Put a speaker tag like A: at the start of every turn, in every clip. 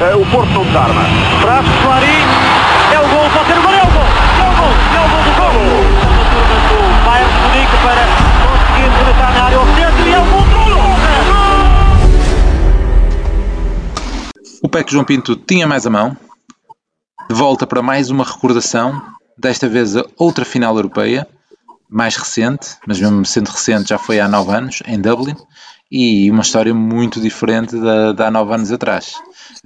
A: uh, o Porto não desarma.
B: Traz Clarim, é o gol, pode ser o gol, é o gol, é o gol, é o gol do gol. A turma do Bayern Munique para conseguir rematar na área ao centro e é o do
C: O PEC João Pinto tinha mais a mão. De volta para mais uma recordação, desta vez a outra final europeia, mais recente, mas mesmo sendo recente já foi há nove anos, em Dublin, e uma história muito diferente da, da há nove anos atrás.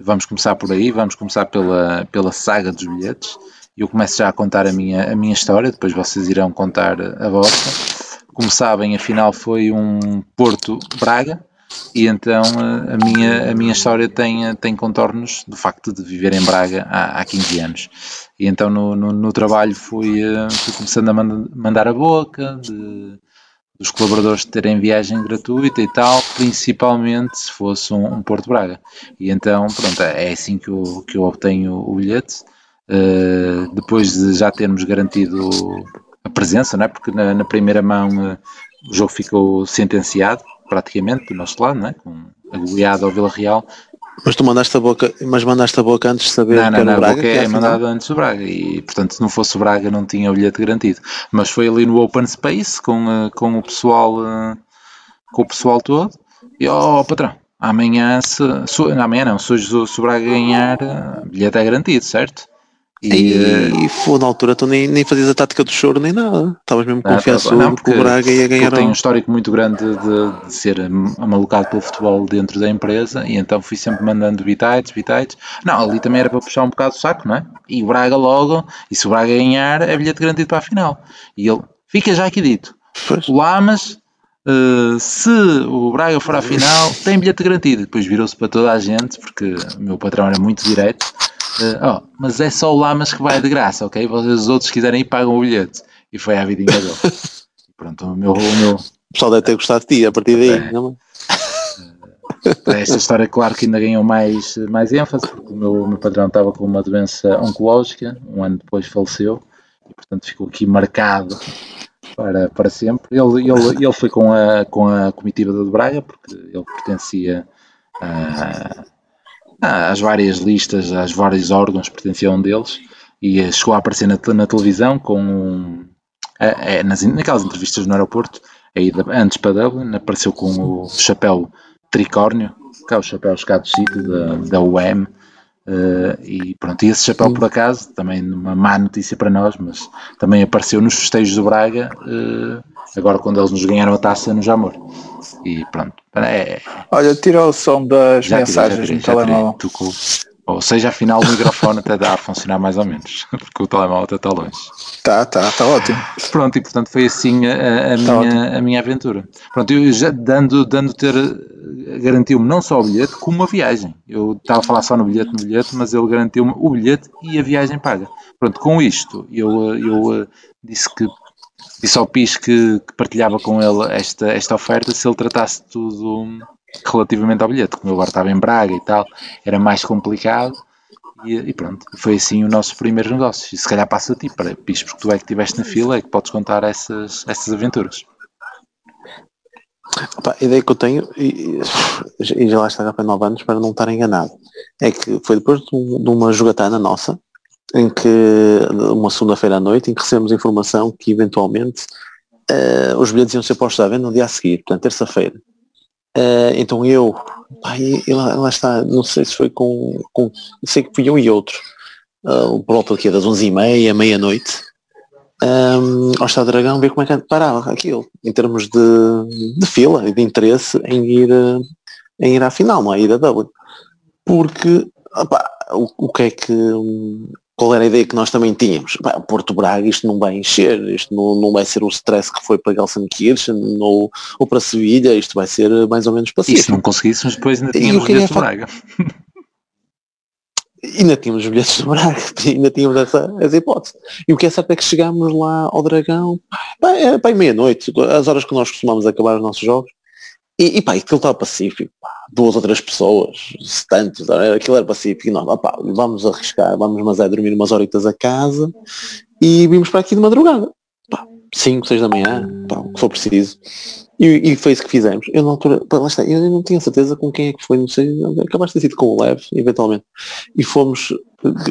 C: Vamos começar por aí, vamos começar pela, pela saga dos bilhetes. Eu começo já a contar a minha, a minha história, depois vocês irão contar a vossa. Como sabem, a final foi um Porto-Braga, e então a minha, a minha história tem, tem contornos do facto de viver em Braga há, há 15 anos. E então no, no, no trabalho fui, fui começando a mandar a boca, de, dos colaboradores terem viagem gratuita e tal, principalmente se fosse um, um Porto Braga. E então, pronto, é assim que eu, que eu obtenho o bilhete. Uh, depois de já termos garantido a presença, não é? porque na, na primeira mão uh, o jogo ficou sentenciado, praticamente, do nosso lado, não é? com a goleada ao Vila Real,
D: mas tu mandaste a boca, mas mandaste a boca antes de saber
C: não, não,
D: que era
C: não,
D: o Braga?
C: Boca é mandado antes do Braga e portanto se não fosse o Braga não tinha o bilhete garantido. Mas foi ali no Open Space com, eh, com o pessoal eh, com o pessoal todo e ó oh, patrão, amanhã se, se, amanhã não, se se o Braga ganhar, o bilhete é garantido, certo?
D: E, e, foi na altura tu nem, nem fazias a tática do choro nem nada. Estavas mesmo confiançudo não, que o Braga ia ganhar.
C: Eu tenho um histórico muito grande de, de, ser amalucado pelo futebol dentro da empresa e então fui sempre mandando bitites, bitites. Não, ali também era para puxar um bocado o saco, não é? E o Braga logo, e se o Braga ganhar, é bilhete garantido para a final. E ele, fica já aqui dito. Pois. O Lamas Uh, se o Braga for à final, tem bilhete garantido. Depois virou-se para toda a gente, porque o meu patrão era muito direto. Uh, oh, mas é só o Lamas que vai de graça, ok? Vocês os outros quiserem pagam o bilhete. E foi a vidinha dele. Pronto, o meu, o meu.
D: O pessoal deve ter gostado de ti a partir daí, é. não
C: é? Esta história, claro que ainda ganhou mais, mais ênfase, porque o meu, o meu padrão estava com uma doença oncológica, um ano depois faleceu, e portanto ficou aqui marcado para, para sempre. Ele, ele, ele foi com a, com a comitiva do Braga, porque ele pertencia a às várias listas, às vários órgãos que pertenciam deles e chegou a aparecer na, na televisão com um, é, é, nas, naquelas entrevistas no aeroporto, aí antes para Dublin, apareceu com o chapéu tricórnio, que é o chapéu escado sítio da, da UEM, Uh, e pronto, e esse chapéu por acaso, também uma má notícia para nós, mas também apareceu nos festejos do Braga, uh, agora quando eles nos ganharam a taça no Jamor. E pronto. É,
E: Olha, tirou o som das mensagens tirei, no telemóvel.
C: Ou seja, afinal o microfone até dá a funcionar mais ou menos, porque o telemóvel até está longe.
E: Tá, tá, tá ótimo.
C: Pronto, e portanto foi assim a, a tá minha, a minha aventura. Pronto, eu já dando, dando ter, garantiu-me não só o bilhete, como a viagem. Eu estava a falar só no bilhete, no bilhete, mas ele garantiu-me o bilhete e a viagem paga. Pronto, com isto, eu, eu disse que disse ao PIS que, que partilhava com ele esta, esta oferta se ele tratasse tudo relativamente ao bilhete, como eu agora estava em Braga e tal, era mais complicado e, e pronto, foi assim o nosso primeiro negócio. E se calhar passa a ti, para Pis, porque tu é que estiveste na fila, é que podes contar essas, essas aventuras.
D: Opa, a ideia que eu tenho, e, e já lá está há 9 anos, para não estar enganado, é que foi depois de, um, de uma jogatana nossa, em que, uma segunda-feira à noite, em que recebemos informação que eventualmente uh, os bilhetes iam ser postos à venda no dia a seguir, portanto, terça-feira. Uh, então eu, pai, lá, lá, está, não sei se foi com, com sei que fui eu e outro, uh, por volta aqui das 11h30, meia-noite, um, Estado Dragão, ver como é que parava aquilo, em termos de, de fila e de interesse em ir, em ir à final, não é? Ir a Dublin. Porque, o, o que é que, qual era a ideia que nós também tínhamos? Bah, Porto Braga isto não vai encher, isto não, não vai ser o stress que foi para Gelsenkirchen ou, ou para Sevilha, isto vai ser mais ou menos pacífico.
C: E se não conseguíssemos depois ainda tínhamos bilhetes de Braga.
D: ainda tínhamos bilhetes de Braga, ainda tínhamos essa, essa hipótese. E o que é certo é que chegámos lá ao Dragão, pá, é, pá, meia-noite, as horas que nós costumamos acabar os nossos jogos, e, e pá, aquilo estava pacífico, pá, duas ou três pessoas, se tantos, aquilo era pacífico, e nós, opá, vamos arriscar, vamos mas é dormir umas horitas a casa, e vimos para aqui de madrugada, pá, 5, 6 da manhã, pá, o que for preciso. E, e, foi isso que fizemos. Eu na altura, lá está, eu não tinha certeza com quem é que foi, não sei, acabaste de ter sido com o Lev, eventualmente. E fomos,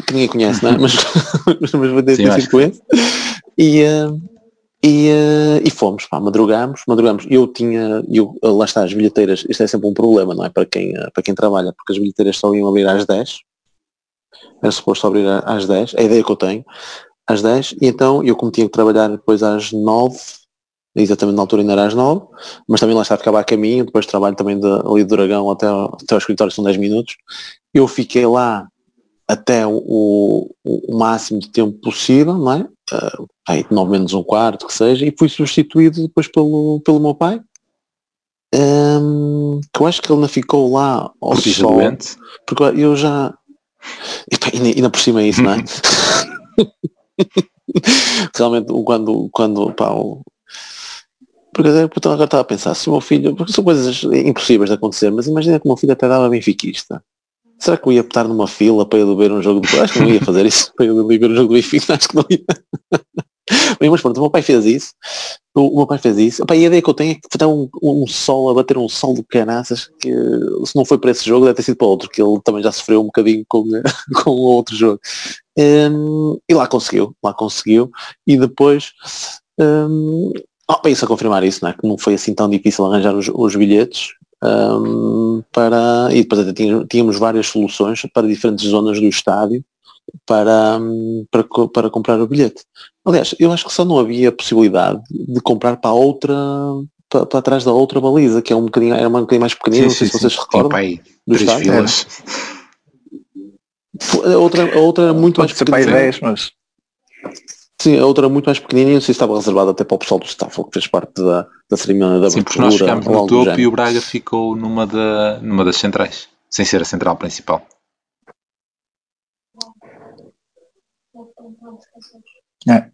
D: que ninguém conhece, não é? Mas, mas vai ter sido com esse. E, uh, e, uh, e fomos, pá, madrugámos, madrugámos. Eu tinha, eu, lá está, as bilheteiras, isto é sempre um problema, não é? Para quem, uh, para quem trabalha, porque as bilheteiras só iam abrir às 10. Era suposto abrir às 10, é a ideia que eu tenho, às 10, e então eu como tinha que trabalhar depois às 9, exatamente na altura ainda era às 9, mas também lá está, a caminho, depois trabalho também de, ali do Dragão até, até ao escritório são 10 minutos. Eu fiquei lá até o, o, o máximo de tempo possível, não é? Uh, aí, 9 menos um quarto, que seja, e fui substituído depois pelo, pelo meu pai. Um, que eu acho que ele não ficou lá ao porque sol, doente. porque eu já e, pá, ainda por cima é isso, não é? Realmente quando, quando pá, o, porque agora estava a pensar, se o meu filho, porque são coisas impossíveis de acontecer, mas imagina que o meu filho até dava benfiquista. Será que eu ia estar numa fila para ir ver um jogo de Acho que não ia fazer isso, para ir ver um jogo do Benfica, acho que não ia. Bem, mas pronto, o meu pai fez isso. O, meu pai fez isso. Opa, e a ideia que eu tenho é que está um, um sol a bater um sol de canaças que se não foi para esse jogo deve ter sido para outro, que ele também já sofreu um bocadinho com, com outro jogo. Um, e lá conseguiu, lá conseguiu. E depois um, oh, isso a confirmar isso, não é? Que não foi assim tão difícil arranjar os, os bilhetes. Um, para, e depois até tínhamos, tínhamos várias soluções para diferentes zonas do estádio para, para, para comprar o bilhete. Aliás, eu acho que só não havia possibilidade de comprar para outra para, para trás da outra baliza, que é um bocadinho, era um bocadinho mais pequenina, não sei sim, se vocês sim. recordam. Pai, do estádio. filas. A outra, a outra era muito Pode mais pequenina. 10, mas... Sim, a outra muito mais pequenina e não sei se estava reservada até para o pessoal do staff, que fez parte da, da cerimónia da
C: Sim, porque nós ficámos no topo e o Braga ficou numa, da, numa das centrais, sem ser a central principal.
D: É.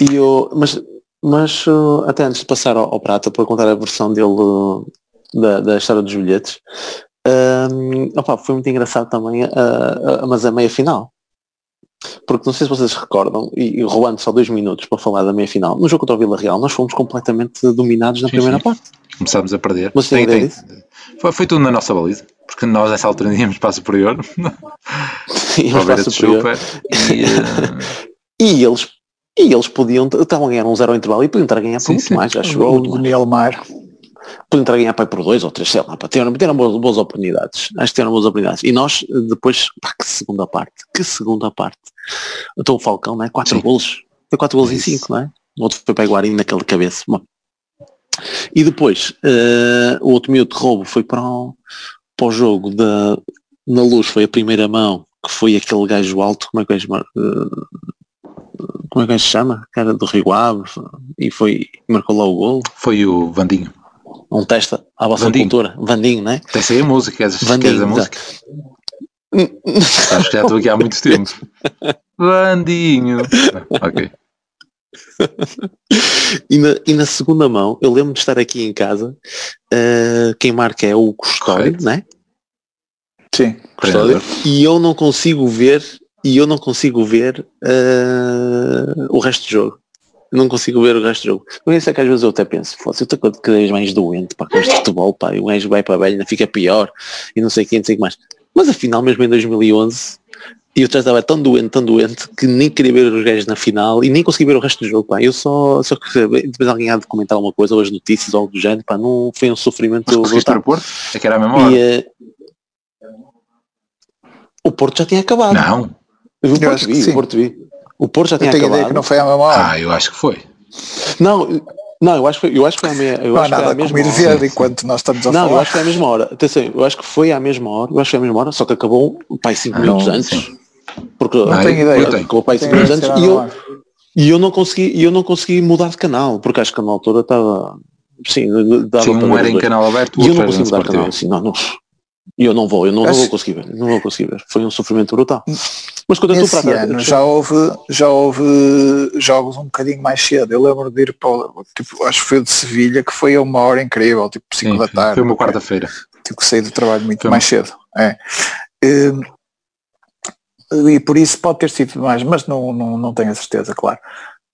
D: E eu, mas, mas uh, até antes de passar ao, ao Prata para contar a versão dele uh, da, da história dos bilhetes, um, opa, foi muito engraçado também, uh, mas a meia final. Porque não sei se vocês recordam, e, e roubando só dois minutos para falar da meia final, no jogo contra o Vila Real nós fomos completamente dominados na sim, primeira sim. parte.
C: Começámos a perder. Mas tem, tem. Foi, foi, tudo na nossa baliza, porque nós nessa altura íamos para a superior. íamos para a superior.
D: e, uh... E eles, e eles podiam, estavam a ganhar um zero ao intervalo e podiam estar a ganhar sim, muito sim. mais, acho
E: o Daniel Mar.
D: Podiam estar a ganhar para por dois ou três, sei lá, para ter, ter boas, boas oportunidades. Acho que tiveram boas oportunidades. E nós, depois, pá, que segunda parte, que segunda parte. Então o Falcão, não é? Quatro sim. golos. Foi quatro golos em cinco, não é? O outro foi para Guarim naquele cabeça. Bom. E depois, uh, o outro minuto de roubo foi para o, para o jogo da, na luz, foi a primeira mão, que foi aquele gajo alto, como é que é uh, como é que se chama? Cara do Rio Ave e foi, marcou lá o gol.
C: Foi o Vandinho.
D: Um testa à vossa Vandinho. cultura. Vandinho, não é?
C: Tem a música, queres, Vandinho, queres a música? Acho que já estou aqui há muito tempo. Vandinho. ok.
D: e, na, e, na, segunda mão, eu lembro de estar aqui em casa, uh, quem marca é o Custódio, não é?
E: Sim,
D: Custódio. E eu não consigo ver e eu não consigo ver uh, o resto do jogo. Não consigo ver o resto do jogo. Por isso é que às vezes eu até penso, fosse eu estou cada vez mais doente para com este futebol, pá, e o gajo vai para a velha, ainda fica pior, e não sei o que, não sei o que mais. Mas afinal, mesmo em 2011, e eu já estava tão doente, tão doente, que nem queria ver os gajos na final e nem consegui ver o resto do jogo, pá. Eu só, só que depois alguém há de comentar alguma coisa, ou as notícias, ou algo do género, pá, não foi um sofrimento.
C: Mas o Porto? É que era a mesma. E, uh,
D: o Porto já tinha acabado.
C: Não.
D: Eu, eu Porto vi, o Porto vi. O Porto já tinha acabado. Ideia
E: que não foi a mesma hora.
C: Ah, eu acho que foi.
D: Não, não, eu acho que foi, eu acho que foi a, me, eu
E: não
D: acho
E: nada que foi a mesma hora. enquanto nós estamos a
D: não,
E: falar.
D: Não, eu acho que foi a mesma hora. Atenção, eu acho que foi à mesma hora, eu acho que foi à mesma hora, só que acabou pai 5 ah, minutos antes. Sim. Porque
E: não tenho ideia.
D: Acabou pai 5 minutos antes e eu, e eu não consegui, eu não consegui mudar de canal, porque acho que na altura estava sim,
C: dava sim, um era em canal aberto,
D: e eu não consegui mudar de canal, assim, não, não, e eu não vou, eu não, não, vou conseguir ver, não vou conseguir ver. Foi um sofrimento brutal.
E: Mas quando eu estou para ano já houve, já houve jogos um bocadinho mais cedo. Eu lembro de ir para o, tipo, acho que foi o de Sevilha, que foi a uma hora incrível, tipo 5 da tarde.
C: Foi uma quarta-feira.
E: Tipo, saí do trabalho muito foi mais cedo. É. Hum, e por isso pode ter sido mais, mas não, não, não tenho a certeza, claro.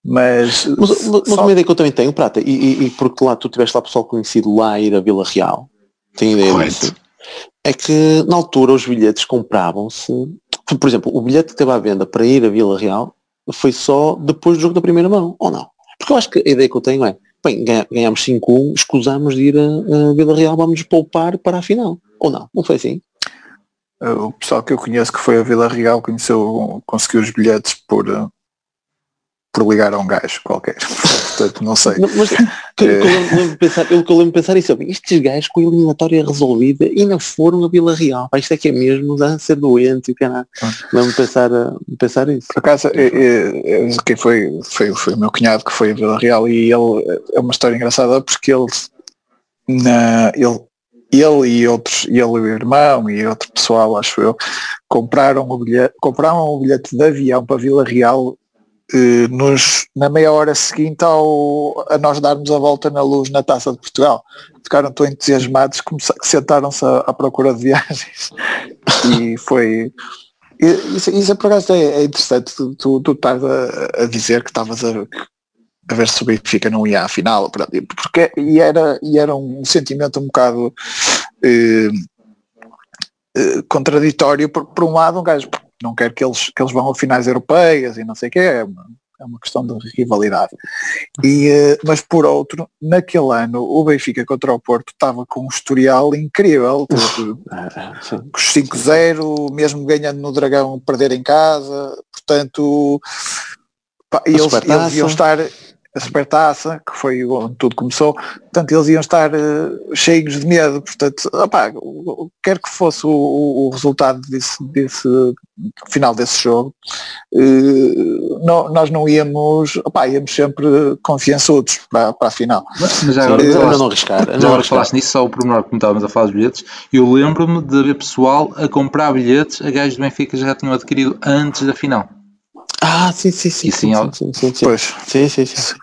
E: Mas,
D: mas, mas só... uma ideia que eu também tenho, Prata, e, e, e, porque lá tu tiveste lá pessoal conhecido lá a ir a Vila Real, tem ideia Correto. disso? É que na altura os bilhetes compravam-se, por exemplo, o bilhete que esteve à venda para ir a Vila Real foi só depois do jogo da primeira mão, ou não? Porque eu acho que a ideia que eu tenho é, bem, ganhamos 5-1, escusamos de ir a, a Vila Real, vamos poupar para a final. Ou não? Não foi assim?
E: O pessoal que eu conheço que foi a Vila Real conheceu, conseguiu os bilhetes por, eh, por ligar a um gajo qualquer. Portanto, não sei. Não, mas
D: que, que eu lembro pensar, eu que eu lembro pensar isso, é estes gajos com a eliminatória resolvida e não foram a Vila Real. Isto é que é mesmo a ser doente e caralho. Lembro pensar, pensar isso.
E: Por acaso, é, quem foi, foi, foi o meu cunhado que foi a Vila Real e ele é uma história engraçada porque ele na, ele ele e outros, ele e o irmão e outro pessoal, acho eu, compraram o bilhete, compraram o bilhete de avião para Vila Real eh, nos, na meia hora seguinte ao, a nós darmos a volta na luz na Taça de Portugal. Ficaram tão entusiasmados que sentaram-se à, procura de viagens. e foi. Isso, isso é por acaso é, é interessante, tu, tu, tu estás a, a dizer que estavas a, a ver se o Benfica não ia à final, porque e era, e era um sentimento um bocado eh, eh, contraditório, por, por, um lado um gajo não quer que eles, que eles vão a finais europeias e não sei o que, é uma, é uma questão de rivalidade. E, eh, mas por outro, naquele ano o Benfica contra o Porto estava com um historial incrível, com os 5-0, mesmo ganhando no Dragão, perder em casa, portanto, pá, eles, eles iam estar a supertaça, que foi onde tudo começou, portanto eles iam estar uh, cheios de medo, portanto, opá, quer que fosse o, o, resultado desse, desse final desse jogo, uh, não, nós não íamos, opá, íamos sempre confiançudos para, para a final.
C: Mas, mas agora, falaste, não arriscar. Agora falaste nisso, só o pormenor que estávamos a falar dos bilhetes, eu lembro-me de haver pessoal a comprar bilhetes a gajos do Benfica já tinham adquirido antes da final.
D: Ah, sim, sim, sim.
C: E sim, sim,
D: sim, sim, sim. Pois. Sim, sim, sim.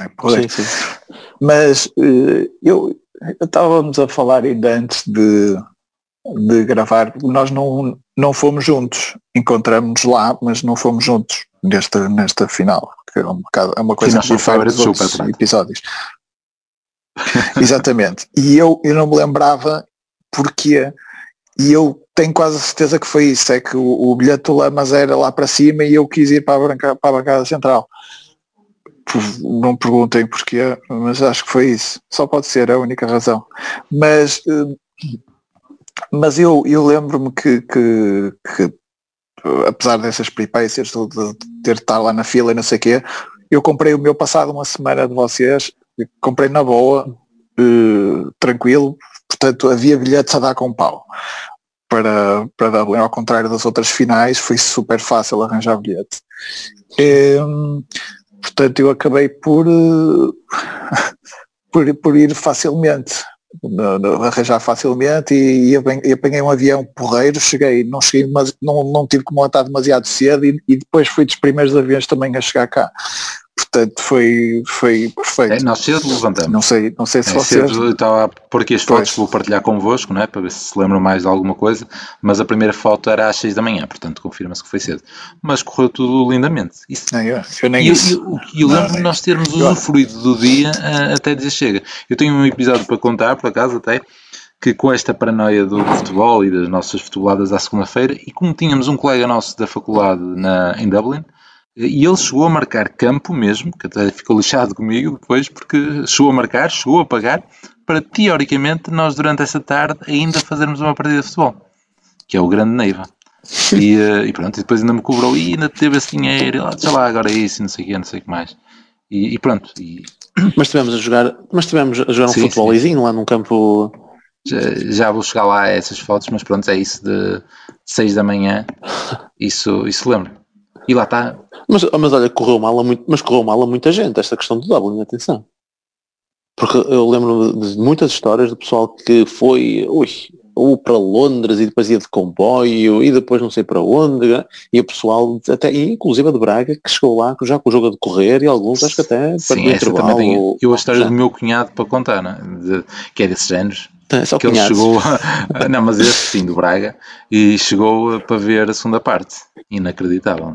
E: É, sim, sim. Mas uh, eu estávamos a falar ainda antes de, de gravar, nós não, não fomos juntos, encontramos lá, mas não fomos juntos nesta, nesta final, que é, um bocado, é uma coisa que difere dos outros super, episódios. Exatamente. E eu, eu não me lembrava porque e eu tenho quase a certeza que foi isso, é que o, o bilhete do Lamas era lá para cima e eu quis ir para a, branca, para a bancada central. Não perguntem porquê, mas acho que foi isso. Só pode ser a única razão. Mas, eh, mas eu, eu lembro-me que, que, que, apesar dessas peripécias de, de ter de estar lá na fila e não sei o quê, eu comprei o meu passado uma semana de vocês, comprei na boa, uh, tranquilo, portanto havia bilhetes a dar com pau para, para Dublin, ao contrário das outras finais, foi super fácil arranjar bilhete. Portanto, eu acabei por, por, por ir facilmente, arranjar facilmente e, e, apanhei um avião porreiro, cheguei, não cheguei, mas não, não tive como estar demasiado cedo e, e depois fui dos primeiros aviões também a chegar cá. Portanto, foi, foi perfeito. É,
C: nós cedo levantamos.
E: Não sei, não sei se é, vocês...
C: Cedo, estava a pôr aqui as fotos que vou partilhar convosco, não é? para ver se se lembram mais de alguma coisa, mas a primeira foto era às 6 da manhã, portanto confirma-se que foi cedo. Mas correu tudo lindamente. Isso.
E: Não, eu, eu nem
C: e eu, eu, lembro de nós termos usufruído do dia uh, até dizer chega. Eu tenho um episódio para contar, por acaso até, que com esta paranoia do futebol e das nossas futeboladas à segunda-feira, e como tínhamos um colega nosso da faculdade na, em Dublin, e ele chegou a marcar campo mesmo, que até ficou lixado comigo depois, porque chegou a marcar, chegou a pagar, para teoricamente nós durante essa tarde ainda fazermos uma partida de futebol, que é o grande Neiva. E, eh, e pronto, e depois ainda me cobrou, e ainda teve esse dinheiro, e lá, deixa lá agora isso, não sei o que, não sei o que mais. E, e pronto. E...
D: Mas tivemos a jogar, mas tivemos a jogar um futebolizinho lá num campo.
C: Já, já, vou chegar lá a essas fotos, mas pronto, é isso de 6 da manhã, isso, isso lembro. E lá está.
D: Mas, mas olha, correu mal a muito, mas correu mal a muita gente esta questão do Dublin, atenção. Porque eu lembro de muitas histórias do pessoal que foi ui, ou para Londres e depois ia de comboio e depois não sei para onde e o pessoal até inclusive a de Braga que chegou lá já com o jogo a decorrer e alguns acho que até
C: Sim, para intervalo. Tenho, eu a história já. do meu cunhado para contar, né? de, que é desses géneros. É, que ele chegou a, não, mas esse sim, do Braga, e chegou para ver a segunda parte. Inacreditável.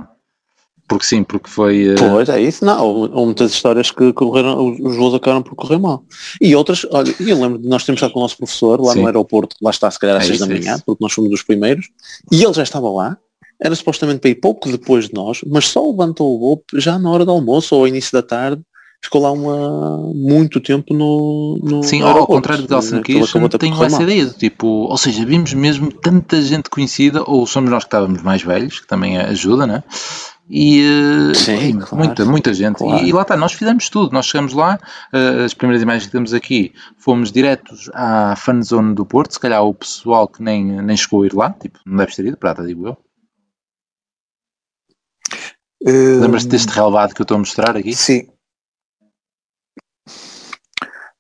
C: Porque sim, porque foi. Uh...
D: Pois é isso, não. Houve muitas histórias que correram, os voos acabaram por correr mal. E outras, olha, eu lembro de nós temos estado com o nosso professor lá sim. no aeroporto, lá está se calhar às é 6 da manhã, é porque nós fomos dos primeiros, e ele já estava lá, era supostamente para ir pouco depois de nós, mas só levantou o voo já na hora do almoço ou ao início da tarde, ficou lá uma, muito tempo no, no
C: Sim, ao contrário de Helsinki, eu tenho essa ideia, tipo, ou seja, vimos mesmo tanta gente conhecida, ou somos nós que estávamos mais velhos, que também ajuda, né? E uh, Sim, claro, muita, muita gente. Claro. E, e, lá está, nós fizemos tudo. Nós chegamos lá, uh, as primeiras imagens que temos aqui, fomos diretos à fanzone do Porto. Se calhar o pessoal que nem, nem chegou a ir lá, tipo, não deve ter ido, prata, digo eu. Uh, Lembras-te deste relevado que eu estou a mostrar aqui?
E: Sim.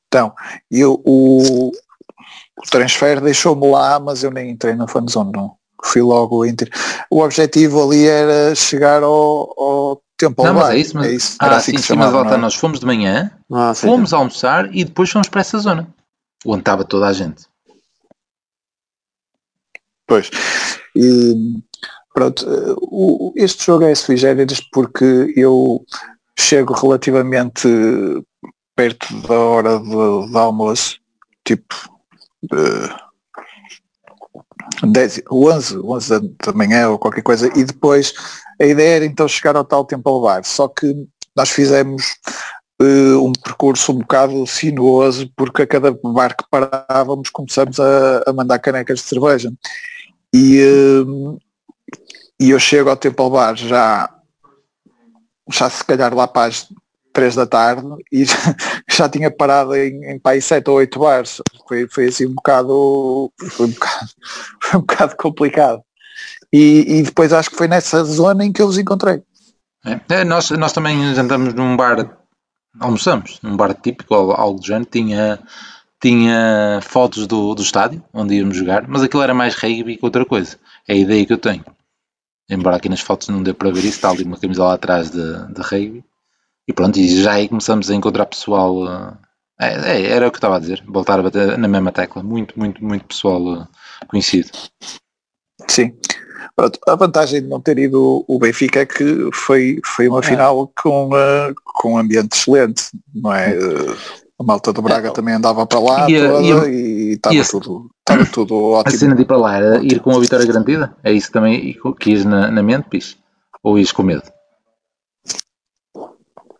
E: Então, eu, o, o transfer deixou-me lá, mas eu nem entrei na fanzone, não fui logo entre. O objetivo ali era chegar ao, ao tempo
C: Não, mas é isso, mas... É isso. Ah, assim sim, sim, mas volta, é? nós fomos de manhã, ah, fomos almoçar e depois fomos para essa zona, onde estava toda a gente.
E: Pois. E, pronto, o, este jogo é sui generis porque eu chego relativamente perto da hora de, de almoço, tipo, 10, 11, 11 da manhã ou qualquer coisa, e depois a ideia era então chegar ao tal tempo levar, só que nós fizemos uh, um percurso um bocado sinuoso, porque a cada bar que parávamos começamos a, a mandar canecas de cerveja. E, uh, e eu chego ao tempo bar já, já se calhar lá para as três da tarde e já, tinha parado em, em pai sete ou oito bares. Foi, foi assim um bocado, foi um bocado, foi um bocado complicado. E, e depois acho que foi nessa zona em que eu os encontrei.
C: É, é, nós, nós também andamos num bar, almoçamos, num bar típico, algo do género, tinha, tinha fotos do, do estádio, onde íamos jogar, mas aquilo era mais rugby que outra coisa. É a ideia que eu tenho. Embora aqui nas fotos não dê para ver isso, está ali uma camisola lá atrás de, de rugby. E pronto, e já aí começamos a encontrar pessoal. Uh, é, é, era o que estava a dizer, voltar a bater na mesma tecla. Muito, muito, muito pessoal uh, conhecido.
E: Sim. A vantagem de não ter ido o Benfica é que foi, foi uma é. final com, uh, com um ambiente excelente, não é? a malta do Braga é. também andava para lá e, toda, e estava tudo, estava tudo ótimo.
C: A cena de ir para lá era ir com a vitória garantida? É isso também que ias na, na mente, Pis? Ou ias com medo?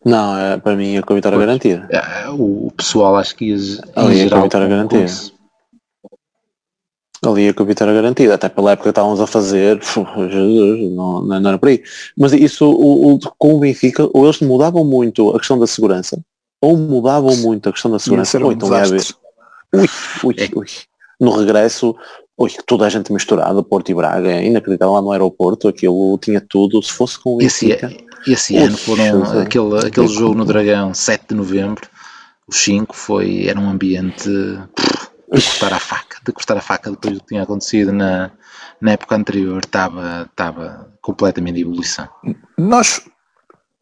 D: Não, é, para mim é com a vitória pois, garantida.
C: É, o pessoal acho que ia,
D: Ali é com a vitória garantida. Ali é com a vitória garantida, até pela época que estávamos a fazer, Jesus, não, não era por aí. Mas isso, o, o, com o Benfica, ou eles mudavam muito a questão da segurança, ou mudavam muito a questão da segurança, ou então um ia haver. Ui, ui, é. ui. No regresso, ui, toda a gente misturada, Porto e Braga, é inacreditável lá no aeroporto, aquilo tinha tudo, se fosse com o Benfica.
C: Esse, e esse ano foram aquele, aquele jogo no Dragão, 7 de novembro, os 5 foi, era um ambiente de cortar a faca, de cortar a faca depois do que tinha acontecido na, na época anterior, estava, estava completamente de ebulição.
E: Nós,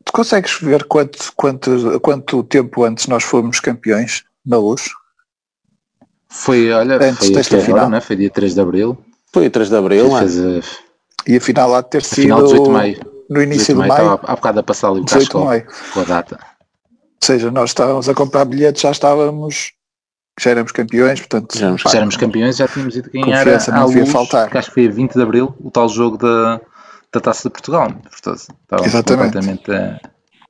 E: tu consegues ver quanto, quanto, quanto tempo antes nós fomos campeões na luz?
C: Foi, olha, antes foi desta final, agora, né? foi dia 3 de Abril.
D: Foi 3 de Abril,
E: fez,
D: é?
E: E a final há de ter sido...
C: Final 18 de maio
E: no início de maio.
C: Estava há bocado a passar ali o casco com a data.
E: Ou seja, nós estávamos a comprar bilhetes, já estávamos, já éramos campeões, portanto.
C: Já éramos, já éramos campeões, já tínhamos ido ganhar a, a luz, faltar. acho que foi a 20 de Abril, o tal jogo da, da Taça de Portugal. Portanto,
E: Exatamente. completamente...
D: Eh,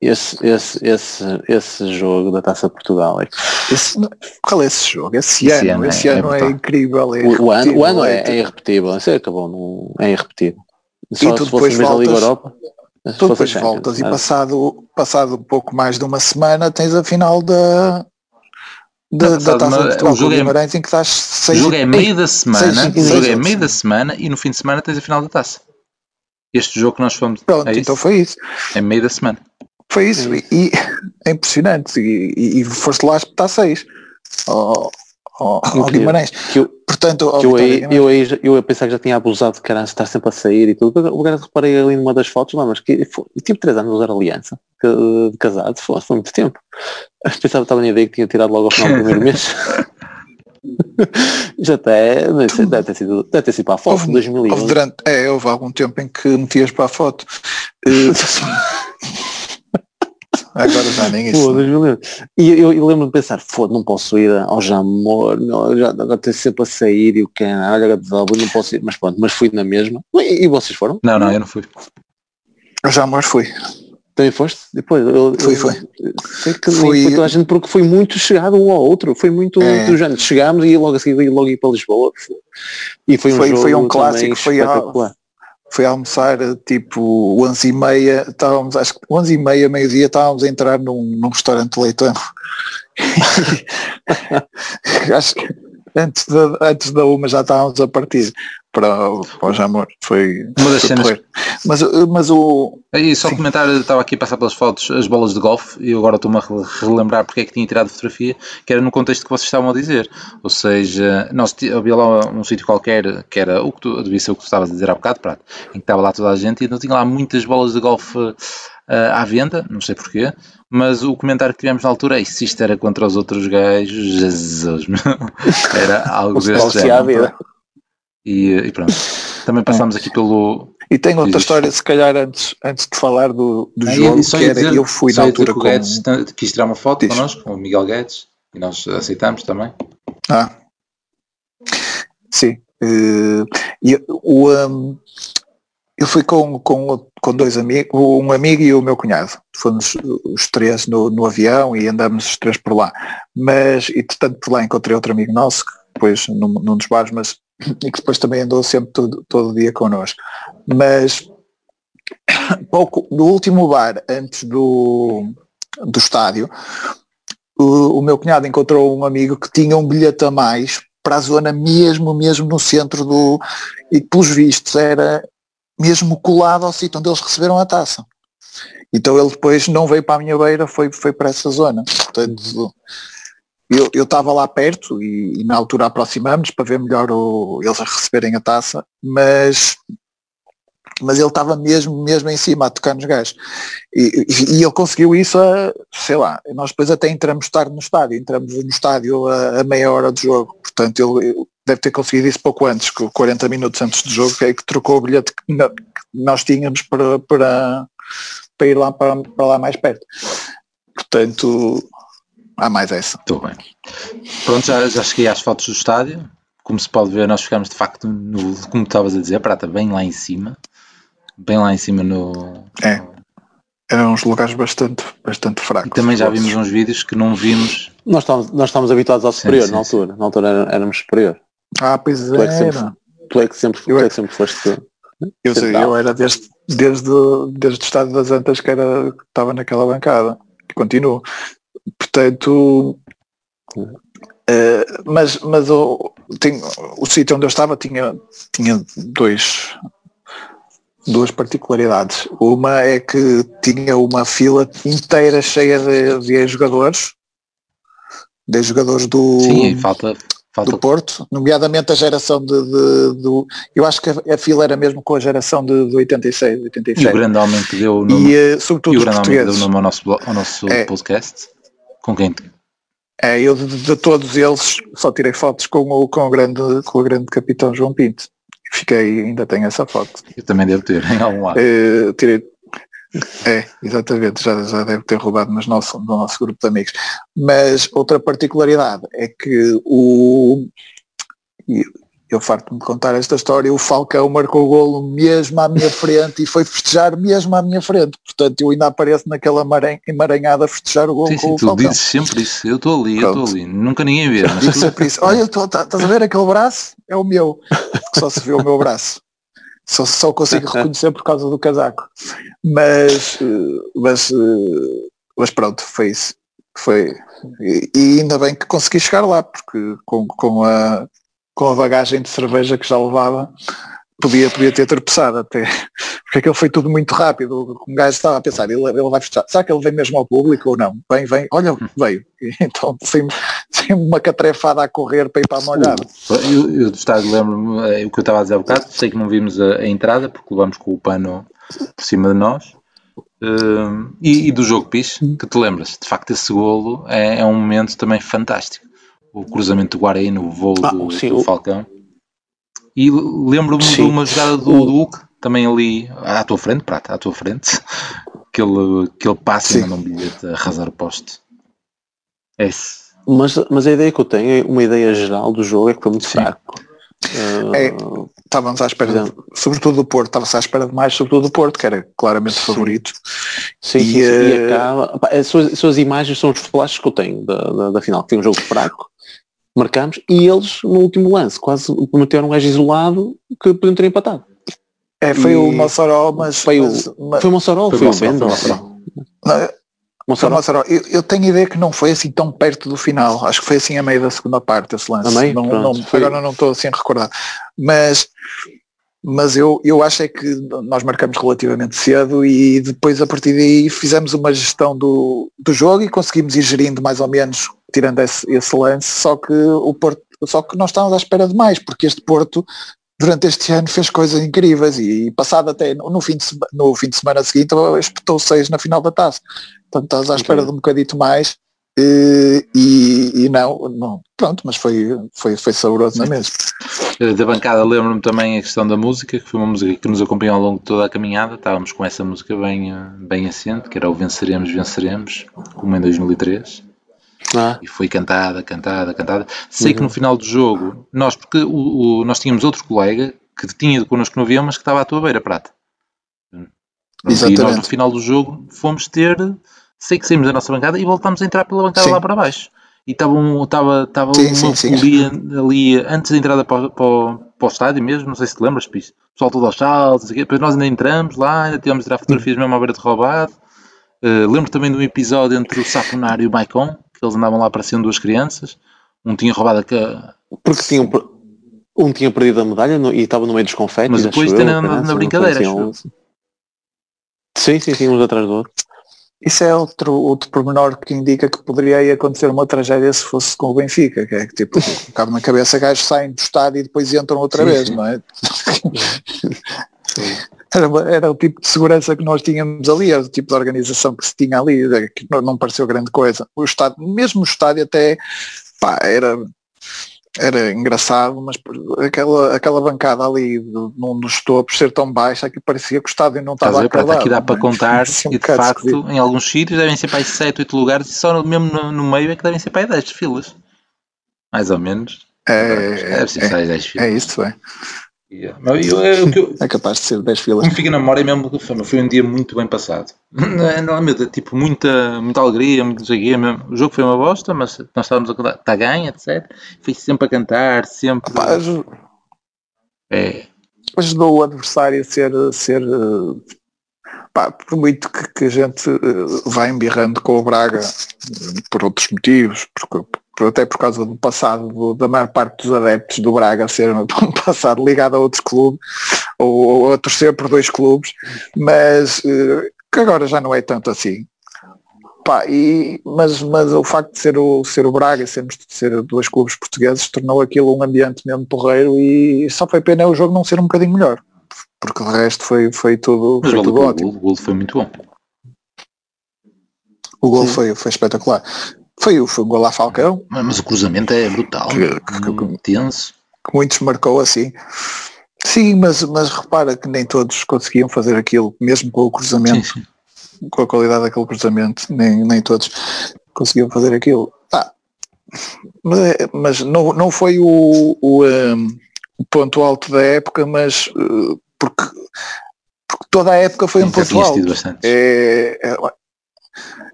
D: esse, esse, esse, esse jogo da Taça de Portugal é
E: esse, qual é esse jogo? Esse, esse ano, ano, esse é, ano é, é incrível. É
D: o, o, ano, o ano é, é irrepetível, é acabou, não, é irrepetível.
E: Só e tu depois voltas, Europa, tu depois voltas e passado, passado pouco mais de uma semana tens a final da, da, não, da Taça de Portugal o jogo é, Guimarães em que estás
C: seis, jogo é meio da semana, seis, jogo é meio da semana e no fim de semana tens a final da Taça. Este jogo que nós fomos.
E: Pronto, é então foi isso.
C: É meio da semana.
E: Foi isso. E, e, é impressionante. E, e, e foste lá espetar seis. Oh, ao, ao Guimarães.
D: Que eu, Portanto, que eu, aí, eu, aí, eu a pensar que já tinha abusado de caralho estar sempre a sair e tudo. O cara reparei ali numa das fotos lá, mas que foi, tive três anos a usar aliança de casado, foi, muito tempo. Pensava que estava na ideia que tinha tirado logo ao final do primeiro mês. Já até, não deve ter sido, deve ter sido para a foto,
E: Houve-
D: 2011.
E: Houve, durante, é, houve algum tempo em que metias para a foto. Agora já nem isso.
D: Pô, 2011. E eu, eu lembro de pensar, foda, não posso ir ao Jamor, não, já, agora estou sempre a sair e o que olha a desaba, não posso ir, mas pronto, mas fui na mesma. E, e vocês foram?
C: Não, não, eu não fui.
E: Eu já mais fui.
D: Também foste? Depois, eu,
E: Fui,
D: eu-
E: foi.
D: Sei que
E: Fui-
D: foi toda a gente porque foi muito chegado um ao outro, foi muito
E: É.
D: do género. Chegámos e logo a seguir logo ir para Lisboa. E foi um
E: Foi-
D: jogo
E: foi um clássico, foi a-. Fui almoçar tipo 11 e meia, estávamos, acho que 11 e meia, meio-dia, estávamos a entrar num, num restaurante leitão. acho que antes da, antes da uma já estávamos a partir para, o- para o Jamor. Foi,
C: Uma das cenas-
E: porreiro. Mas, uh, mas o.
C: E só
E: Sim.
C: comentar, estava aqui a passar pelas fotos as bolas de golfe e agora estou-me a re- relembrar porque é que tinha tirado fotografia, que era no contexto que vocês estavam a dizer. Ou seja, nós havia lá um sítio qualquer que era o que tu, devia ser o que tu estavas a dizer há bocado, prato, em que estava lá toda a gente e então tinha lá muitas bolas de golfe eh, à venda, não sei porquê, mas o comentário que tivemos na altura é se isto era contra os outros gajos, Jesus, meu, era algo
D: O
C: deste género. E, e pronto. Também passámos aqui pelo,
E: E tem outra história, se calhar, antes, antes de falar do, do jogo, que era,
C: dizer-
E: eu fui na altura
C: que o
E: com...
C: Guedes t- quis tirar uma foto
E: Diz.
C: connosco, com o Miguel Guedes, e nós aceitamos também.
E: Ah, sim. Eh, e o, um, eu fui com, com, com dois amigos, um amigo e o meu cunhado. Fomos os três no, no avião e andamos os três por lá. Mas, e portanto por lá encontrei outro amigo nosso, que depois num, num dos bares, mas e que depois também andou sempre todo, todo dia connosco. Mas pouco, no último bar antes do, do estádio, o, o meu cunhado encontrou um amigo que tinha um bilhete a mais para a zona mesmo, mesmo no centro do. E pelos vistos era mesmo colado ao sítio onde eles receberam a taça. Então ele depois não veio para a minha beira, foi, foi para essa zona. Portanto, eu estava lá perto e, e na altura aproximamos para ver melhor o, eles a receberem a taça, mas mas ele estava mesmo, mesmo em cima a tocar nos gajos. E, e, e ele conseguiu isso a, sei lá, nós depois até entramos tarde no estádio, entramos no estádio a, a meia hora do jogo, portanto ele, ele deve ter conseguido isso pouco antes, com 40 minutos antes do jogo, que é que trocou o bilhete que, no- que nós tínhamos para, para, para ir lá para, para lá mais perto. Portanto, há mais essa.
C: Estou bem. Pronto, já, já cheguei às fotos do estádio. Como se pode ver, nós ficámos de facto, no, como tu estavas a dizer, prata, bem lá em cima. Bem lá em cima no.
E: É. Eram uns lugares bastante, bastante
C: E
E: fracos.
C: também já
E: os
C: vimos uns vídeos que não vimos.
D: Nós estávamos, nós estávamos habituados ao superior
C: sim,
D: na
C: sim.
D: altura. Na altura éramos superior.
E: Ah, pois
D: Tu é que sempre, tu é que sempre, tu é que sempre foste.
E: Eu, sei, eu era desde, desde, desde o estado das Antas que era, estava naquela bancada. E continuo. Portanto, eh, mas, mas o, tem, o sítio onde eu estava tinha, tinha dois, duas particularidades. Uma é que tinha uma fila inteira cheia de, de jogadores, de jogadores do,
C: Sim, e falta. falta
E: do Porto, nomeadamente a geração de, de- do. Eu acho que a, a fila era mesmo com a geração de, de 86,
C: e o
E: 87.
C: grande homem que deu o nome,
E: E, eh,
C: e
E: sobretudo
C: o
E: os
C: grande deu o nome ao nosso, ao nosso
E: É.
C: podcast. Com quem?
E: É, eu de, de todos eles só tirei fotos com o, com o, grande, com o grande capitão João Pinto. Fiquei, ainda tenho essa foto.
C: Eu também devo ter em algum lado.
E: Eh, tirei. É, exatamente, já, já deve ter roubado mas nosso, no nosso grupo de amigos. Mas outra particularidade é que o. Eu farto-me de contar esta história, o Falcão marcou o golo mesmo à minha frente e foi festejar mesmo à minha frente. Portanto, eu ainda apareço naquela emaran- emaranhada a festejar o golo
C: Sim,
E: com
C: sim,
E: o
C: tu
E: Falcão.
C: dizes sempre isso. Eu estou ali, eu estou
E: Pronto.
C: ali. Nunca ninguém vê, mas tu,
E: sempre isso. Olha, tá- estás a ver aquele braço? É o meu. Só se vê o meu braço. Só, só consigo reconhecer por causa do casaco. Mas, eh, mas, eh, mas pronto, foi isso. Foi. E, e ainda bem que consegui chegar lá, porque com, com, a, com a bagagem de cerveja que já levava, podia, podia ter tropeçado até. Porque aquilo foi tudo muito rápido. Um gajo estava a pensar, ele, ele vai festejar. Será que ele vem mesmo ao público ou não? Vem, vem. Olha, veio. E então sem, sem uma catrefada a correr para ir para a molhada.
C: Eu, eu do estádio lembro-me eh, o que eu estava a dizer há bocado, sei que não vimos a, a entrada porque levamos com o pano por cima de nós. Hum, e, e do jogo Pis, que te lembras, de facto esse golo é, é um momento também fantástico. O cruzamento do Guarani, o voo
D: Ah,
C: do,
D: sim,
C: do Falcão. E lembro-me de uma jogada do,
D: O-
C: do Hulk, também ali à tua frente, Prata, à tua frente, que ele, que ele passa
E: Sim.
C: e manda um bilhete a arrasar o poste. É Esse.
D: Mas, mas a ideia que eu tenho, é uma ideia geral do jogo é que foi muito
C: Sim.
D: fraco. Ah,
E: É. Estávamos à espera, de, sobretudo do Porto, estava-se à espera de mais, sobretudo do Porto, que era claramente
D: Sim.
E: favorito.
D: Sim,
E: E,
D: sim, sim.
E: eh,
D: E acaba. as, suas, as suas imagens são os flashes que eu tenho da, da, da final, que foi um jogo fraco, marcamos, e eles no último lance quase meteram um gajo isolado que podiam ter empatado.
E: É, foi
D: E-
E: o Mossoró, mas,
D: Foi o-
E: mas-
D: Foi o Mossoró,
C: Foi
D: foi,
C: o Mossoró, Mossoró.
E: não,
D: Mossoró.
E: Eu, eu tenho a ideia que não foi assim tão perto do final. Acho que foi assim a meio da segunda parte esse lance.
D: Meio?
E: Não,
D: Pronto,
E: não-
D: foi-
E: Agora não estou assim a recordar. Mas, mas eu, eu acho é que nós marcamos relativamente cedo e depois a partir daí fizemos uma gestão do, do jogo e conseguimos ir gerindo mais ou menos, tirando esse, esse lance, só que o Porto, só que nós estávamos à espera de mais, porque este Porto durante este ano fez coisas incríveis e, passado até no, fim, de, sema- no fim de semana seguinte espetou seis na final da taça. Portanto, estás à espera de um bocadito mais eh, e, e não, não, pronto, mas foi, foi, foi saboroso na mesma.
C: Eh, Da bancada lembro-me também a questão da música, que foi uma música que nos acompanhou ao longo de toda a caminhada. Estávamos com essa música bem, eh, bem assente, que era o Venceremos, Venceremos, como em 2003.
D: Ah,
C: E foi cantada, cantada, cantada. Sei que
D: Uhum.
C: no final do jogo, nós, porque o, o- nós tínhamos outro colega que tinha connosco no avião, mas que estava à tua beira, Prata. Pronto, E nós no
E: Exatamente.
C: final do jogo fomos ter, sei que saímos da nossa bancada e voltámos a entrar pela bancada
E: Sim.
C: lá para baixo. E estava, um, estava
E: Sim,
C: uma folia ali antes da entrada para, o- para, para o estádio mesmo, não sei se te lembras, Pis. O pessoal todo aos saltos, depois nós ainda entramos lá, ainda tivemos de tirar fotografias mesmo à beira de roubado. Uh, lembro também de um episódio entre o Saponar e o Maicon, que eles andavam lá aparecendo duas crianças. Um tinha roubado a,
D: porque tinham, per- um tinha perdido a medalha no- e estava no meio dos confetes.
C: Mas depois tem na
D: não
C: brincadeira, acho
D: Sim, sim, sim, uns atrás do outro.
E: Isso é outro, outro pormenor que indica que poderia acontecer uma tragédia se fosse com o Benfica, que é que tipo, cabe na cabeça gajos saem do estádio e depois entram outra
C: Sim,
E: vez,
C: sim.
E: não é? Era, era o tipo de segurança que nós tínhamos ali, era o tipo de organização que se tinha ali, é que não, não pareceu grande coisa. O estádio, mesmo o estádio até pá, era, era engraçado, mas aquela, aquela bancada ali num dos topos ser tão baixa que parecia que o estádio não estava
C: a
E: acabado.
C: aqui dá para
E: é?
C: contar
E: Assim, um
C: e de facto
E: esquisito.
C: em alguns sítios devem ser para aí 7, 8 lugares e só no- mesmo no, no meio é que devem ser para aí 10 filas. Mais ou menos.
E: É,
C: aí 10
E: é
C: filas.
E: isso, é.
C: Yeah. Mas eu- eu- o que eu-
E: É capaz de ser 10 filas.
C: me fica na memória mesmo que foi, foi um dia muito bem passado. Não, não, meu tipo, muita, muita alegria, muito quê mesmo. O jogo foi uma bosta, mas nós estávamos a contar, está ganho, etc. Foi sempre a cantar, sempre.
E: Aj-
C: É,
E: ajudou o adversário a ser, a ser eh, pá, por muito que, que a gente eh, vá embirrando com o Braga por outros motivos, porque, por- até por causa do passado do- da maior parte dos adeptos do Braga ser um passado ligado a outros clubes ou, ou a torcer por dois clubes, mas eh, que agora já não é tanto assim. Pá, e, mas, mas o facto de ser o, ser o Braga e sermos ser dois clubes portugueses tornou aquilo um ambiente mesmo porreiro e só foi pena o jogo não ser um bocadinho melhor. Porque o resto foi, foi tudo,
C: mas
E: foi
C: valeu
E: tudo ótimo.
C: o gol foi muito bom.
E: O gol
D: Sim.
E: foi, foi espetacular. Foi, o- foi um gol à Falcão,
C: Mas, mas o cruzamento é brutal,
E: Que- que-
C: tenso.
E: que muitos marcou assim. Sim, mas, mas repara que nem todos conseguiam fazer aquilo, mesmo com o
C: Sim,
E: cruzamento,
C: sim.
E: com a qualidade daquele cruzamento, nem, nem todos conseguiam fazer aquilo. Ah, mas é- mas não, não foi o, o, um, o ponto alto da época, mas uh, porque, porque toda a época foi um
C: Já
E: ponto
C: tinhas
E: alto. é, é,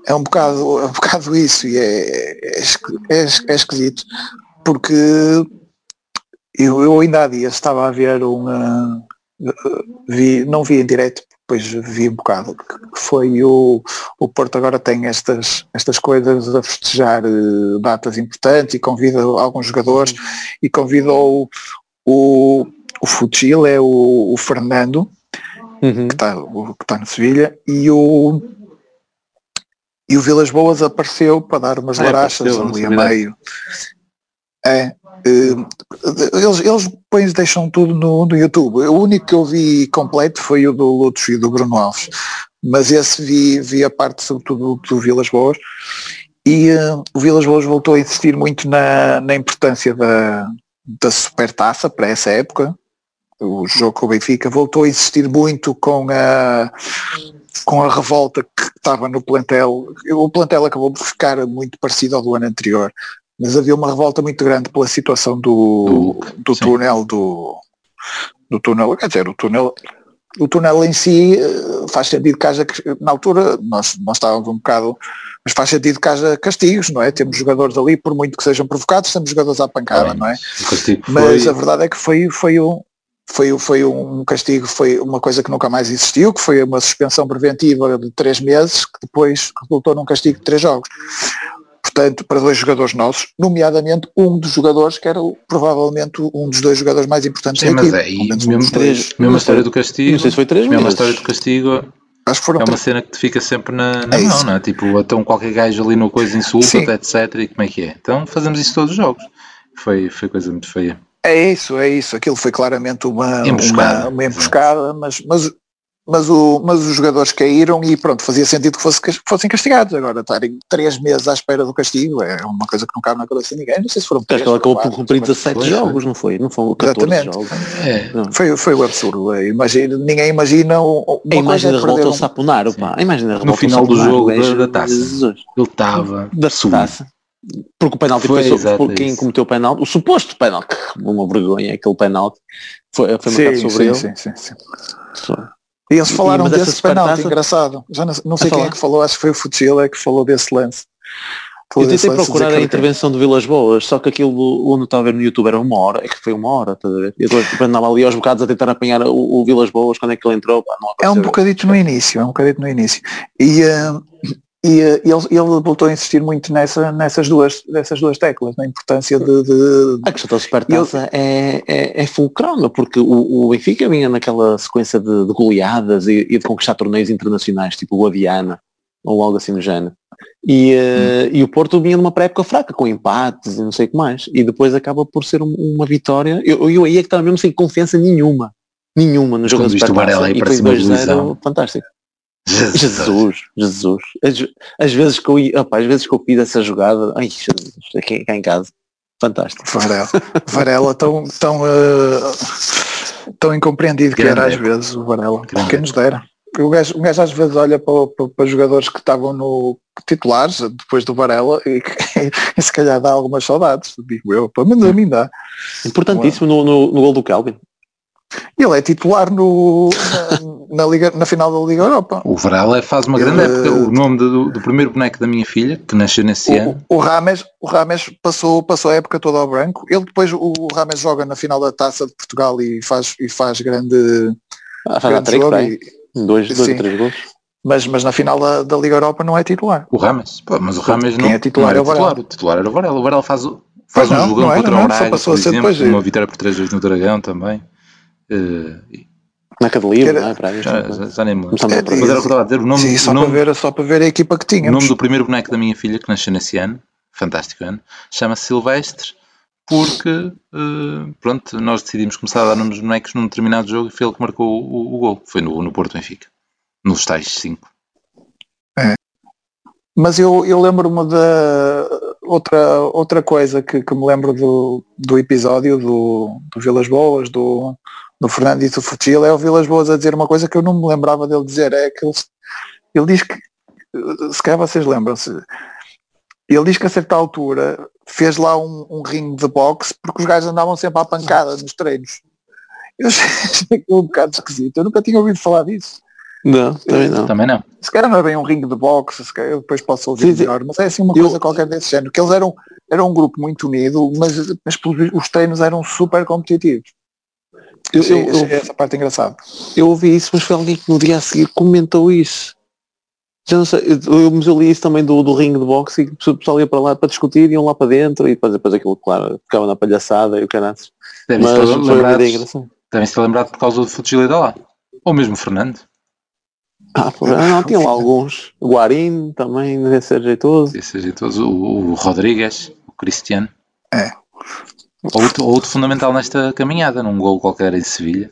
E: é um bocado é um bocado isso e é, é, é, é esquisito porque eu, eu ainda há dias estava a ver uma vi, não vi em direto depois vi um bocado que foi o, o Porto agora tem estas, estas coisas a festejar eh, datas importantes e convida alguns jogadores e convidou o, o Futil, é o, o Fernando
D: Uhum.
E: que está está no Sevilha e o e o Vilas Boas apareceu para dar umas
C: Ah,
E: larachas ali a meio é eh, eles, eles depois deixam tudo no, no YouTube o único que eu vi completo foi o do Lutz e do Bruno Alves mas esse vi, vi a parte sobretudo do, do Vilas Boas E uh, o Vilas Boas voltou a insistir muito na, na importância da, da supertaça para essa época. O jogo com o Benfica voltou a insistir muito com a, com a revolta que estava no plantel. O plantel acabou por ficar muito parecido ao do ano anterior, mas havia uma revolta muito grande pela situação do, do, do túnel do, do túnel, quer dizer, o túnel o túnel em si eh, faz sentido que haja, na altura nós, nós estávamos um bocado, mas faz sentido que haja castigos, não é? Temos jogadores ali, por muito que sejam provocados, temos jogadores à pancada, não é? Mas a verdade é que foi, foi, um, foi, foi um castigo, foi uma coisa que nunca mais existiu, que foi uma suspensão preventiva de três meses, que depois resultou num castigo de três jogos portanto, para dois jogadores nossos, nomeadamente um dos jogadores que era provavelmente um dos dois jogadores mais importantes
C: Sim,
E: da
C: mas é, e mesmo, três, mesmo a história do castigo,
D: não sei se foi três
C: mesmo
D: meses.
C: a história do castigo
E: Acho que foram
C: é uma
E: três.
C: cena que te fica sempre na, na
E: É
C: mão,
E: isso.
C: não é? Tipo, então qualquer gajo ali no coisa insulta,
E: Sim.
C: etc. E como é que é? Então fazemos isso todos os jogos. Foi, foi coisa muito feia.
E: É isso, é isso. Aquilo foi claramente uma
C: Emboscada.
E: uma, uma emboscada, mas, mas, mas, o, mas os jogadores caíram e pronto, fazia sentido que fosse, que fossem castigados. Agora, estarem três meses à espera do castigo é uma coisa que não cabe na cabeça de ninguém. Não sei se foram
D: Acho
E: três
D: que ela acabou
E: ou
D: por cumprir
E: mas
D: 17
C: foi,
D: jogos, não foi? Não foram 14
E: Exatamente.
D: jogos.
C: É.
E: Foi, foi o absurdo. é. Imagina, ninguém imagina um- uma
D: A
E: coisa
D: imagem
E: é
D: da revolta ao Saponaro, pá. A imagem da revolta
C: No final do jogo
D: o
C: da- da taça. Ele estava
D: Da
C: sujo.
D: taça. Porque o penalti
C: Foi, exato,
D: por
C: é
D: quem
C: isso.
D: cometeu o penalti, o suposto penalti, uma vergonha aquele penalti, foi, foi marcado
E: Sim,
D: sobre
E: sim,
D: ele.
E: sim, sim, sim.
D: Só.
E: E eles
D: E-
E: falaram
D: essa
E: desse penalti, engraçado. Já não, não sei quem
D: falar?
E: é que falou, acho que foi o Futsila que falou desse lance. Falou
D: Eu tentei
E: lance,
D: procurar a intervenção de Vilas Boas, só que aquilo onde eu estava a ver no YouTube era uma hora, é que foi uma hora, estás a ver? Eu depois andava ali aos bocados a tentar apanhar o, o Vilas Boas quando é que ele entrou, pá,
E: É um bocadito no início, é um bocadito no início. E, eh, e eh, ele, ele voltou a insistir muito nessa, nessas, duas, nessas duas teclas, na importância de, de-
D: A questão da supertaça é, é, é fulcral, meu, porque o, o Benfica vinha naquela sequência de, de goleadas e, e de conquistar torneios internacionais, tipo o Aviana, ou algo assim do género. E, eh, e o Porto vinha numa pré-época fraca, com empates e não sei o que mais. E depois acaba por ser um- uma vitória. Eu, eu aí é que estava mesmo sem confiança nenhuma. Nenhuma no jogo
C: Quando
D: da Supertaça. E
C: para
D: foi
C: cima do
D: 2-0,
C: Luizão.
D: fantástico. Jesus, Jesus. As, as vezes que eu ia, opa, às vezes que eu fiz essa jogada, ai Jesus, aqui cá em casa. Fantástico.
E: Varela. Varela tão, tão, eh, tão incompreendido que
C: Grande
E: era às vezes o Varela.
C: Grande
E: Quem nos dera. O gajo, o gajo às vezes olha para, para, para jogadores que estavam no titulares depois do Varela e, e se calhar dá algumas saudades, digo eu, pelo menos a mim dá.
D: Importantíssimo no, no, no gol do Calvin.
E: Ele é titular no, na, na Liga, na final da Liga Europa.
C: O Varela faz uma grande
E: Eh,
C: época. O nome do, do primeiro boneco da minha filha, que nasceu nesse ano,
E: O, o Rames, o Rames passou, passou a época toda ao branco. Ele depois, o, o Rames joga na final da Taça de Portugal e faz, e faz grande,
D: Ah, faz a
E: grande
D: trick,
E: jogo. e-
D: Dois, dois
E: Sim.
D: três gols.
E: mas, mas na final da, da Liga Europa não é titular.
C: o Rames. Pô, mas o Rames
E: Quem
C: não,
E: é titular
C: não era
E: é o Varela.
C: titular. O titular era o Varela. O Varela faz, o- faz um
E: não,
C: jogão
E: não era,
C: contra o
E: passou
C: por exemplo,
E: depois.
C: uma vitória por 3 vezes no Dragão também. Eh,
D: Na Cadelira,
E: Era-
D: não é? Para aí,
C: já,
D: assim,
C: já, já nem me lembro.
E: É,
C: Mas era o que estava a dizer. O nome,
E: Sim,
C: o
E: só,
C: nome,
E: para ver, só para ver a equipa que
C: o
E: tínhamos.
C: nome do primeiro boneco da minha filha, que nasceu nesse ano, fantástico ano, chama-se Silvestre, porque eh, pronto, nós decidimos começar a dar nomes de bonecos num determinado jogo e foi ele que marcou o, o, o gol. Foi no, no Porto Benfica. Nos tais 5.
E: Mas eu, eu lembro-me da outra, outra coisa que, que me lembro do, do episódio do, do Vilas Boas, do, do Fernando e do Futil, é o Vilas Boas a dizer uma coisa que eu não me lembrava dele dizer, é que ele, ele diz que, se calhar vocês lembram-se, ele diz que a certa altura fez lá um, um ringue de boxe porque os gajos andavam sempre à pancada nos treinos. Eu achei aquilo um bocado esquisito, eu nunca tinha ouvido falar disso.
D: Não, também não.
C: Também não.
E: Se calhar não é bem um ringue de boxe, se calhar eu depois posso ouvir
D: Sim, sim.
E: melhor, mas é assim uma
D: Eu-
E: coisa qualquer desse género, que eles eram, eram um grupo muito unido, mas, mas os treinos eram super competitivos.
D: Eu, eu, eu,
E: essa parte engraçada.
D: eu ouvi isso, mas foi alguém que no dia a seguir comentou isso. Já não sei, eu, mas eu li isso também do, do ringue de boxe e o pessoal ia para lá para discutir, iam lá para dentro e depois, depois aquilo, claro, ficava na palhaçada e o caraças.
C: Devem-se ter lembrado, devem-se ter lembrado por causa do futilidade lá. Ou mesmo Fernando.
D: Ah, ah, não, tinha lá alguns. O Guarim também devia ser jeitoso.
C: Esse jeitoso, o, o Rodrigues, o Cristiano.
E: É.
C: Outro, outro fundamental nesta caminhada, num gol qualquer em Sevilha.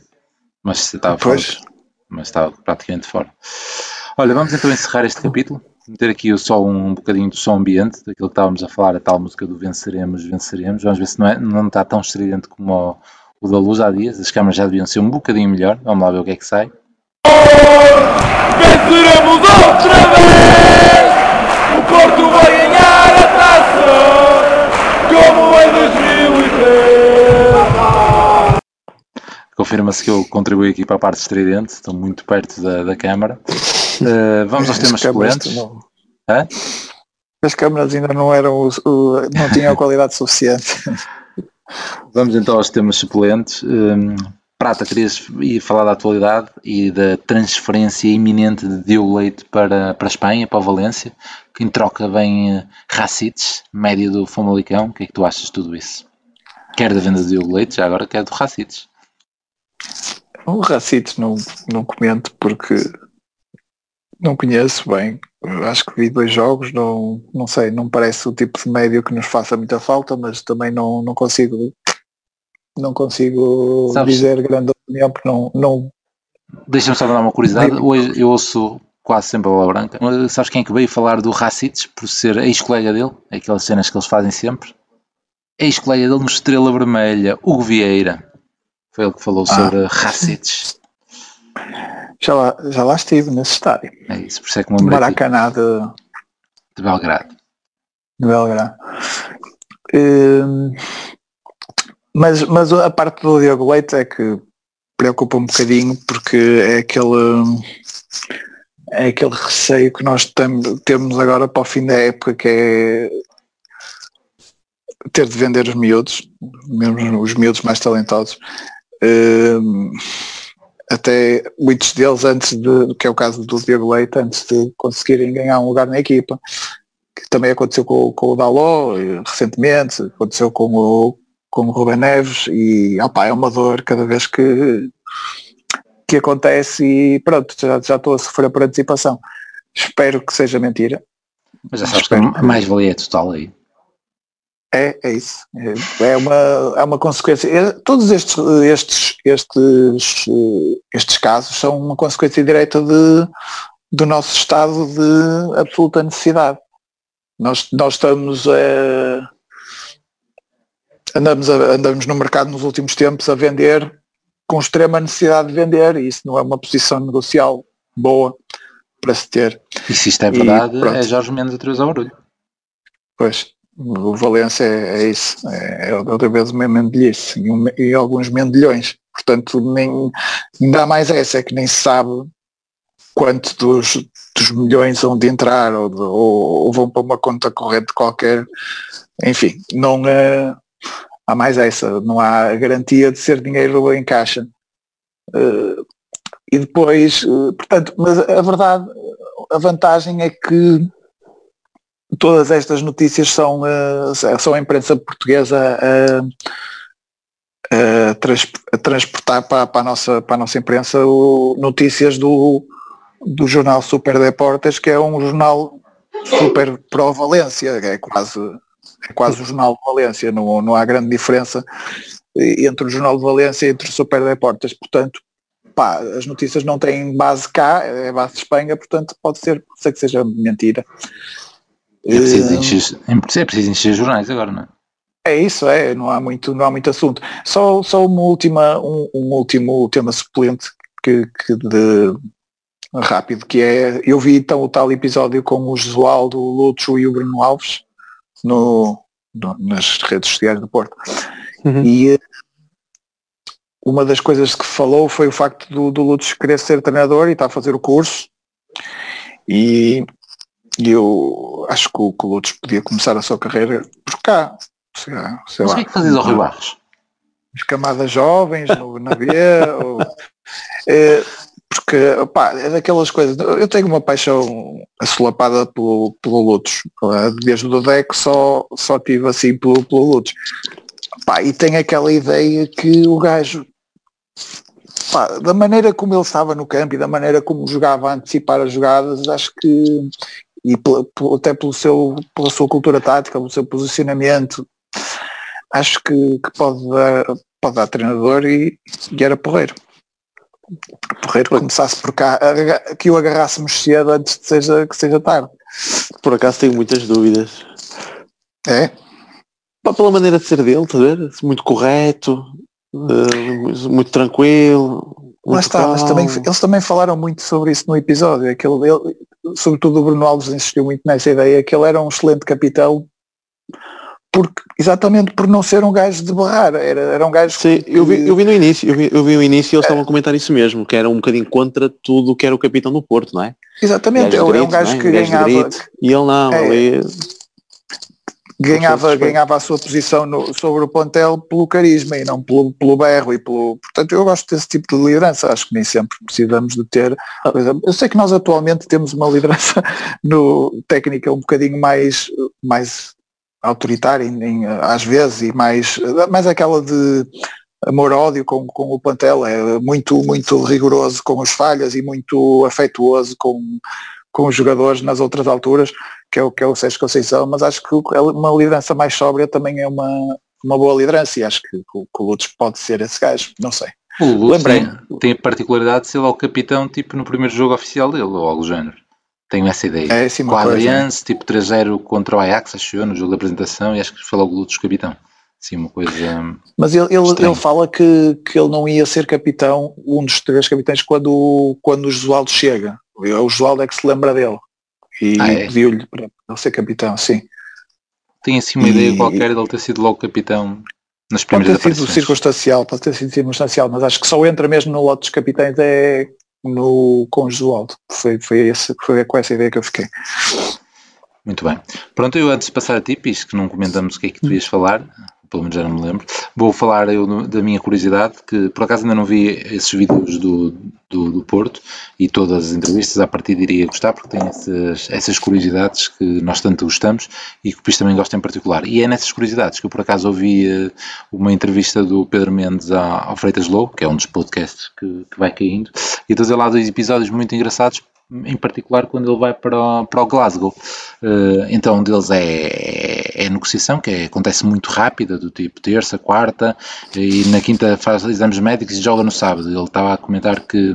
C: Mas estava fora.
E: Pois,
C: Mas estava praticamente fora. Olha, vamos então encerrar este capítulo. meter aqui só um bocadinho do som ambiente, daquilo que estávamos a falar, a tal música do venceremos, venceremos. Vamos ver se não, é, não está tão estridente como o, o da luz há dias. As câmaras já deviam ser um bocadinho melhor. Vamos lá ver o que é que sai.
A: Venceremos outra vez!
C: Confirma-se que eu contribuí aqui para a parte estridente, estou muito perto da, da câmara. Uh, vamos aos
E: As
C: temas suplentes. Hã?
E: As câmaras ainda não eram o, o- não tinham a qualidade suficiente.
C: Vamos então aos temas suplentes. Hum, Prata, querias ir falar da atualidade e da transferência iminente de Diogo Leite para, para a Espanha, para o Valência, que em troca vem uh, Racites, médio do Famalicão. O que é que tu achas de tudo isso? Quer da venda de Diogo Leite, já agora quer do Racites.
E: O Racites não, não comento porque não conheço bem. Acho que vi dois jogos, não, não sei, não parece o tipo de médio que nos faça muita falta, mas também não, não consigo não consigo
C: Sabes-
E: dizer grande opinião porque não, não
C: Deixa-me só dar uma curiosidade. Hoje eu ouço quase sempre a bola branca. Mas Sabes quem é que veio falar do Racites por ser ex-colega dele? Aquelas cenas que eles fazem sempre. Ex-colega dele no Estrela Vermelha, Hugo Vieira. Foi ele que falou sobre Racites.
E: já lá, já lá estive nesse estádio.
C: É isso, por isso é que me lembrei aqui
E: Maracanã de,
C: de Belgrado.
E: de Belgrado. Hum, mas, mas a parte do Diogo Leite é que preocupa um bocadinho porque é aquele é aquele receio que nós tem- temos agora para o fim da época que é ter de vender os miúdos, mesmo os miúdos mais talentosos. Hum, até muitos deles antes de, que é o caso do Diogo Leite, antes de conseguirem ganhar um lugar na equipa que também aconteceu com, com o Daló recentemente, aconteceu com o, com o Ruben Neves e opá, é uma dor cada vez que, que acontece e pronto, já, já estou a sofrer por antecipação. Espero que seja mentira.
C: Mas já sabes que
E: Espero.
C: a mais-valia é total aí.
E: É, é isso. É, é uma, é uma consequência. é- todos estes, estes, estes, estes casos são uma consequência direta de, do nosso estado de absoluta necessidade. Nós, nós estamos a, andamos, a- andamos no mercado nos últimos tempos a vender com extrema necessidade de vender e isso não é uma posição negocial boa para se ter.
C: E se isto é verdade, é Jorge Mendes vez ao barulho.
E: Pois, o Valência é, é isso, é, é outra vez uma mendilhice e, um- e alguns mendilhões. Portanto, nem, ainda há mais essa, é que nem se sabe quanto dos, dos milhões vão de entrar ou, de- ou- ou vão para uma conta corrente qualquer. Enfim, não é, há mais essa, não há garantia de ser dinheiro em caixa. Eh, e depois, eh, portanto, mas a verdade, a vantagem é que todas estas notícias são, eh, são a imprensa portuguesa a, a trans- a transportar para, para a nossa, para a nossa imprensa o- notícias do, do jornal Super Deportes, que é um jornal super pró-Valência, é quase, é quase o jornal de Valência, não, não há grande diferença entre o jornal de Valência e entre o Super Deportes, portanto, pá, as notícias não têm base cá, é base de Espanha, portanto pode ser, ser que seja mentira.
C: É preciso,
E: Eh,
C: encher, é preciso encher jornais agora, não é?
E: é isso, é, não há muito, não há muito assunto. Só, só uma última, um, um último tema suplente que, que de rápido, que é, eu vi então o tal episódio com o Josualdo, o Lúcio e o Bruno Alves no, no- nas redes sociais do Porto.
D: Uhum.
E: E eh, uma das coisas que falou foi o facto do, do Lúcio querer ser treinador e está a fazer o curso. E, e eu acho que o, Lúcio podia começar a sua carreira por cá. Sei lá, sei
C: Mas o que é que fazes ao Rio Barros?
E: as camadas jovens no, na B, ou, é, porque opá, é daquelas coisas, eu tenho uma paixão assolapada pelo, pelo Lutos, desde o Dodeco só, só tive assim pelo, pelo Lutos. Opá, e tenho aquela ideia que o gajo, pá, da maneira como ele estava no campo e da maneira como jogava a antecipar as jogadas, acho que e até pelo seu, pela sua cultura tática, pelo seu posicionamento, acho que, que pode, dar, pode dar treinador e, e era porreiro. Porreiro começasse por cá, que o agarrássemos cedo antes de seja, que seja tarde.
D: Por acaso tenho muitas dúvidas.
E: É?
D: Pá, pela maneira de ser dele, estás a ver? Muito correto, eh, muito tranquilo. Muito
E: está, mas também, eles também falaram muito sobre isso no episódio. Aquele, ele, sobretudo o Bruno Alves insistiu muito nessa ideia que ele era um excelente capitão porque, exatamente por não ser um gajo de barrar. Era, era um gajo
D: Sim,
E: que-
D: eu vi, eu vi no início, eu vi, eu vi no início e eles estavam a comentar isso mesmo, que era um bocadinho contra tudo o que era o capitão do Porto, não é?
E: Exatamente,
D: Gajo
E: ele é um gajo
D: é?
E: que
D: Gajo de
E: ganhava,
D: grito. E ele não,
E: É.
D: ali
E: ganhava, ganhava a sua posição no- sobre o plantel pelo carisma e não pelo, pelo berro e pelo. Portanto, eu gosto desse tipo de liderança. Acho que nem sempre precisamos de ter. Eu sei que nós atualmente temos uma liderança no técnica um bocadinho mais, mais autoritária em- em, às vezes e mais, mais aquela de amor-ódio com, com o plantel. É muito, muito rigoroso com as falhas e muito afetuoso com, com os jogadores nas outras alturas que é o que é o Sérgio Conceição, mas acho que o- uma liderança mais sóbria também é uma, uma boa liderança e acho que, o- que o Lutz pode ser esse gajo, não sei.
C: O Lutz
E: Lembrei.
C: tem, tem a particularidade de ser lá o capitão, tipo no primeiro jogo oficial dele, ou algo do género. Tenho essa ideia.
E: É assim
C: Com a. Adriance, tipo 3-0 contra o Ajax, acho eu, no jogo da apresentação, e acho que foi logo o Lutz capitão. Sim, uma coisa. hum,
E: Mas ele, ele, ele fala que, que ele não ia ser capitão, um dos três capitães, quando, quando o Josualdo chega. O Josualdo é que se lembra dele. E
C: Ah, é?
E: pediu-lhe para ele ser capitão, sim.
C: Tenho assim uma
E: E-
C: ideia qualquer de ele ter sido logo capitão nas
E: Pode
C: primeiras
E: ter sido circunstancial, pode ter sido circunstancial, mas acho que só entra mesmo no lote dos capitães é no, com o Josualdo. Foi, foi, esse, foi com essa ideia que eu fiquei.
C: Muito bem. Pronto, eu antes de passar a ti, Pis, que não comentamos o que é que tu ias falar, pelo menos já não me lembro, vou falar eu da minha curiosidade, que por acaso ainda não vi esses vídeos do, do, do Porto e todas as entrevistas, a partir iria gostar, porque tem essas, essas curiosidades que nós tanto gostamos e que o Pis também gosta em particular. E é nessas curiosidades que eu por acaso ouvi eh, uma entrevista do Pedro Mendes ao Freitas Low, que é um dos podcasts que, que vai caindo, e estou a lá dois episódios muito engraçados, em particular quando ele vai para o, para o Glasgow. Eh, então um deles é, é a negociação, que é- acontece muito rápida, do tipo terça, quarta, e na quinta faz exames médicos e joga no sábado. Ele estava a comentar que,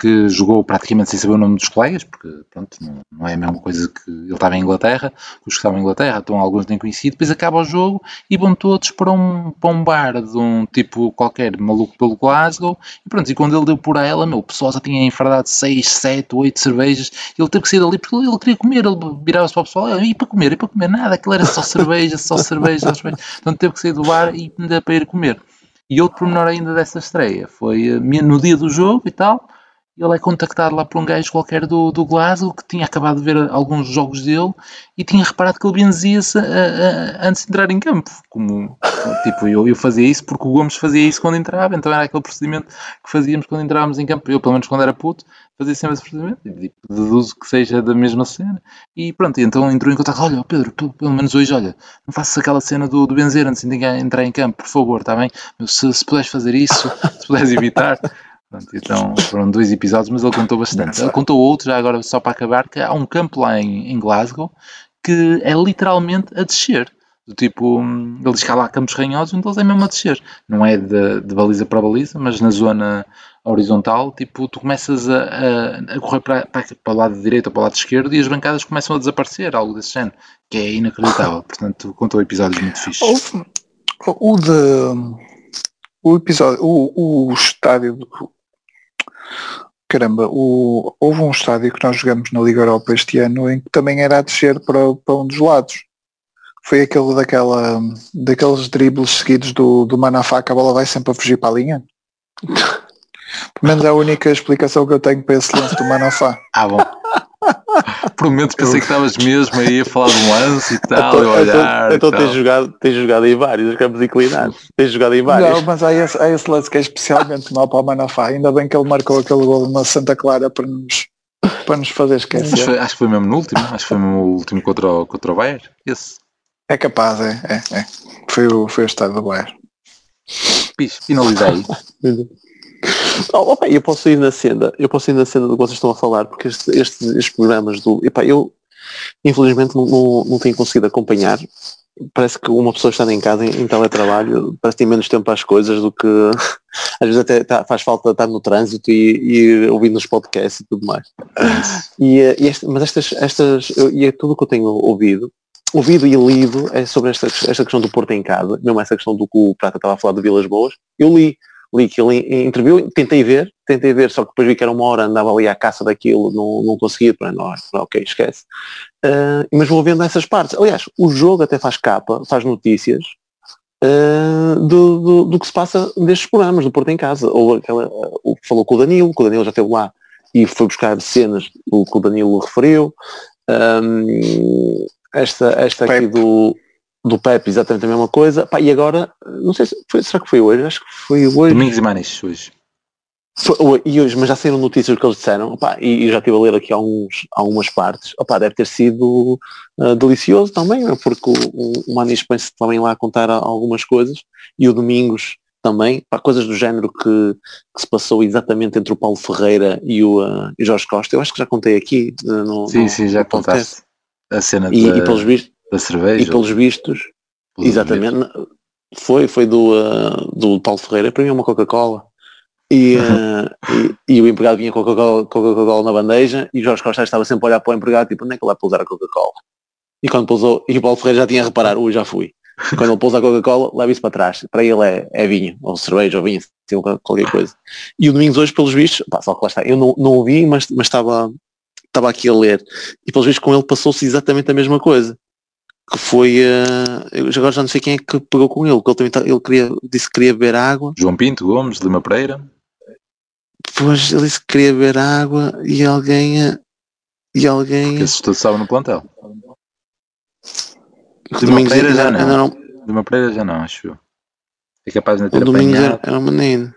C: que jogou praticamente sem saber o nome dos colegas, porque pronto, não, não é a mesma coisa que ele estava em Inglaterra, os que estavam em Inglaterra, então alguns nem conhecido, depois acaba o jogo e vão todos para um, para um bar de um tipo qualquer maluco pelo Glasgow, e pronto, e quando ele deu por ela, meu, o pessoal já tinha enfardado 6, 7, 8 cervejas, ele teve que sair dali porque ele queria comer, ele virava-se para o pessoal, "Ah, e para comer, e para comer, nada, aquilo era só cerveja, só cerveja, só cerveja, então teve que sair do bar e ainda para ir comer. E outro pormenor ainda dessa estreia foi eh, no dia do jogo e tal, ele é contactado lá por um gajo qualquer do, do Glasgow que tinha acabado de ver alguns jogos dele e tinha reparado que ele benzia-se antes de entrar em campo. Como, tipo, eu, eu fazia isso porque o Gomes fazia isso quando entrava, então era aquele procedimento que fazíamos quando entrávamos em campo. Eu, pelo menos quando era puto, fazia sempre esse procedimento. E, tipo, deduzo que seja da mesma cena. E pronto, então entrou em contato. Olha, Pedro, pelo, pelo menos hoje, olha, não faças aquela cena do, do benzer antes de entrar em campo, por favor, está bem? Se, se puderes fazer isso, se puderes evitar. Pronto, então foram dois episódios, mas ele contou bastante. Ele contou outro, já agora só para acabar, que há um campo lá em, em Glasgow que é literalmente a descer. Do tipo, hum, ele diz que há lá campos ranhosos, um deles é mesmo a descer. Não é de, de baliza para baliza, mas na zona horizontal, tipo, tu começas a, a, a correr para, para, para o lado direito ou para o lado esquerdo e as bancadas começam a desaparecer, algo desse género, que é inacreditável. Portanto, contou episódios muito fixos.
E: Houve o de o episódio, o, o estádio do, caramba, o, houve um estádio que nós jogamos na Liga Europa este ano em que também era a descer para, para um dos lados. Foi aquele daquela, daqueles dribles seguidos do, do Manafá que a bola vai sempre a fugir para a linha. Pelo menos é a única explicação que eu tenho para esse lance do Manafá.
C: Ah, bom. Por momentos pensei que estavas mesmo aí a falar de um lance e tal, e a olhar.
D: então
C: e
D: tens jogado, tens jogado em vários, os campos inclinados. Tens jogado em vários.
E: Não, mas há esse, há esse lance que é especialmente mau para o Manafá. Ainda bem que ele marcou aquele gol na Santa Clara para nos, para nos fazer
C: Acho,
E: esquecer.
C: foi- acho que foi mesmo no último, acho que foi mesmo o último contra o, contra o Bayern. Esse.
E: É capaz, é, é, é. Foi o, foi o estado do Bayern.
C: Pis, finaliza aí.
D: Oh, opa, eu posso ir na cena, eu posso ir na cena do que vocês estão a falar, porque este- estes, estes programas do. Epá, eu infelizmente não, não, não tenho conseguido acompanhar parece que uma pessoa estando em casa em, em teletrabalho parece que tem menos tempo às coisas do que às vezes até tá, faz falta estar no trânsito e, e ouvir nos podcasts e tudo mais. E, eh, e este, mas estas, estas eu, e é tudo o que eu tenho ouvido, ouvido e lido é sobre esta, esta questão do Porto em casa, mesmo essa questão do que o Prata estava a falar de Vilas Boas, eu li, li que ele interviu, tentei ver, tentei ver, só que depois vi que era uma hora, andava ali à caça daquilo, não, não conseguia, não, ok, esquece. Uh, mas vou vendo essas partes. Aliás, o jogo até faz capa, faz notícias uh, do, do, do, que se passa destes programas, do Porto em Casa. Ou aquela, uh, falou com o Danilo, que o Danilo já esteve lá e foi buscar cenas que o Danilo referiu. Um, esta esta aqui do, do Pepe, exatamente a mesma coisa. Pá, e agora, não sei se foi, será que foi hoje? Acho que foi hoje.
C: Domingos e Manis, hoje.
D: Foi, e hoje, mas já saíram notícias que eles disseram, e, e, já estive a ler aqui alguns, algumas partes, deve ter sido uh, delicioso também, né, porque o, o Manis põe-se também lá a contar algumas coisas, e o Domingos também, coisas do género que, que, se passou exatamente entre o Paulo Ferreira e o, uh, e Jorge Costa, eu acho que já contei aqui uh, no,
C: Sim, no, sim, já contaste a cena
D: e, da, e pelos vistos,
C: da cerveja.
D: E pelos vistos, exatamente, foi, foi do, do Paulo Ferreira, para mim é uma Coca-Cola, e, uh, e, e, o empregado vinha com a Coca-Cola Coca na bandeja e Jorge Costa estava sempre a olhar para o empregado tipo, onde é que ele vai pousar a Coca-Cola? E quando pousou, e o Paulo Ferreira já tinha a reparar, ui, já fui. Quando ele pousa a Coca-Cola, leva isso para trás. Para ele é, é vinho, ou cerveja, ou vinho, qualquer coisa. E o Domingos hoje, pelos vistos, pá, só que lá está, eu não, não ouvi, mas, mas estava, estava aqui a ler. E pelos vistos com ele passou-se exatamente a mesma coisa. Que foi, uh, eu agora já não sei quem é que pegou com ele, porque ele também tá, ele queria, disse que queria beber água.
C: João Pinto Gomes, Lima Pereira.
D: Depois ele disse que queria beber água e alguém. E alguém.
C: Que assustou estava no plantel.
D: Uma Pereira já não.
C: De uma Pereira já não, acho. É capaz de ter
D: o Domingos era, era um menino.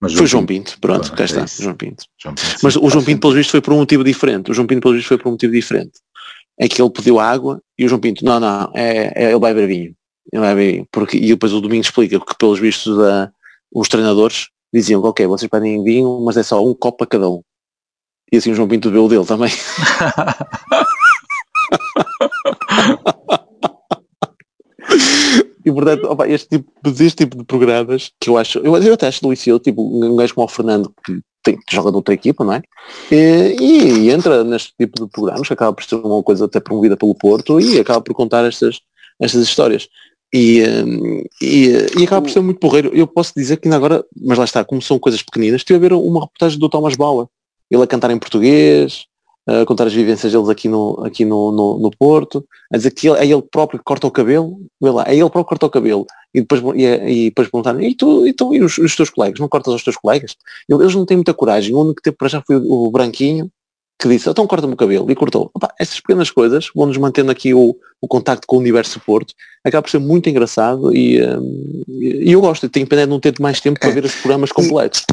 D: Mas foi João Pinto, Pinto. pronto, cá está, é João Pinto. João Pinto Mas o João Pinto, pelos vistos, foi por um motivo diferente. O João Pinto, pelos vistos, foi por um motivo diferente. É que ele pediu água e o João Pinto, não, não, é, é ele vai beber vinho. Ele vai beber vinho. Porque, e depois o Domingo explica que, pelos vistos, da, os treinadores diziam, ok, vocês pedem vinho, mas é só um copo para cada um. E assim o João Pinto bebeu o dele também. e portanto, opa, este, tipo, este tipo de programas que eu acho, eu, eu até acho delicioso, tipo um gajo como o Fernando que, tem, que joga de outra equipa, não é? E, e, entra neste tipo de programas que acaba por ser uma coisa até promovida pelo Porto e acaba por contar estas, estas histórias. E, hum, e, e, acaba por ser muito porreiro. Eu posso dizer que ainda agora, mas lá está, como são coisas pequeninas, estive a ver uma reportagem do Thomas Bauer, ele a cantar em português, a contar as vivências deles aqui no, aqui no, no, no Porto, a dizer que ele, é ele próprio que corta o cabelo, vê lá, é ele próprio que corta o cabelo, e depois, e, e depois perguntaram, e tu, então, e os, os teus colegas, não cortas aos teus colegas? Eles não têm muita coragem, o único que teve para já foi o, o Branquinho, que disse, então corta-me o cabelo, e cortou. Opa, essas pequenas coisas vão-nos mantendo aqui o, o contacto com o universo Porto, acaba por ser muito engraçado e, um, e eu gosto, tenho pena de não ter mais tempo para é. ver os programas completos.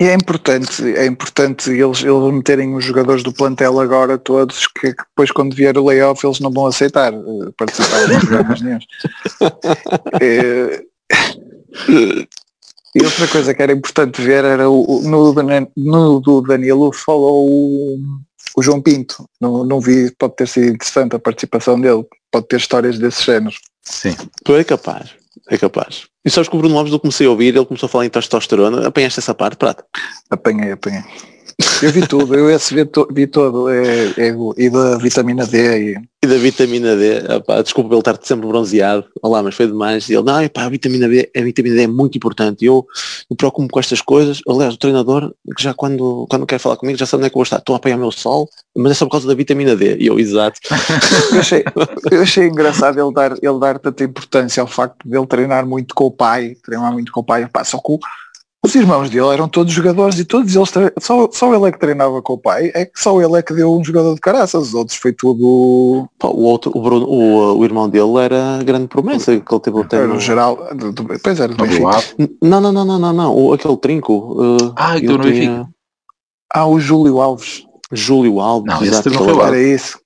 E: E é importante, é importante eles, eles meterem os jogadores do plantel agora todos, que, que depois quando vier o layoff eles não vão aceitar uh, participar dos programas nenhum. é, e outra coisa que era importante ver era o, no, no do Danilo falou o, o João Pinto. Não, não vi, pode ter sido interessante a participação dele, pode ter histórias desse género.
C: Sim.
D: Tu é capaz, é capaz. E sabes que o Bruno Lopes eu comecei a ouvir, ele começou a falar em testosterona, apanhaste essa parte, Prata?
E: Apanhei, apanhei. Eu vi tudo, eu esse vi, to, vi todo, é, é, e da vitamina D. E,
D: e da vitamina D, epá, desculpa ele estar sempre bronzeado, olá, mas foi demais. E ele, não, epá, a vitamina D, a vitamina D é muito importante. Eu, eu preocupo com estas coisas. Aliás, o treinador, que já quando, quando quer falar comigo, já sabe onde é que eu vou estar. Estou a apanhar o meu sol, mas é só por causa da vitamina D. E eu, exato.
E: eu, achei, eu achei engraçado ele dar, ele dar tanta importância ao facto de ele treinar muito com o pai, treinar muito com o pai, epá, só que os irmãos dele eram todos jogadores e todos eles só, só ele é que treinava com o pai, é que só ele é que deu um jogador de caraças, os outros foi tudo.
D: o outro, o, Bruno, o, o irmão dele era grande promessa que ele teve até
E: Era o geral, do, do, pois era do Benfica.
D: Não, não, não, não, não, não, o, aquele trinco. Uh,
C: ah, então no Benfica.
E: Ah, o Júlio Alves.
D: Júlio Alves,
C: não, exato, não
E: era isso.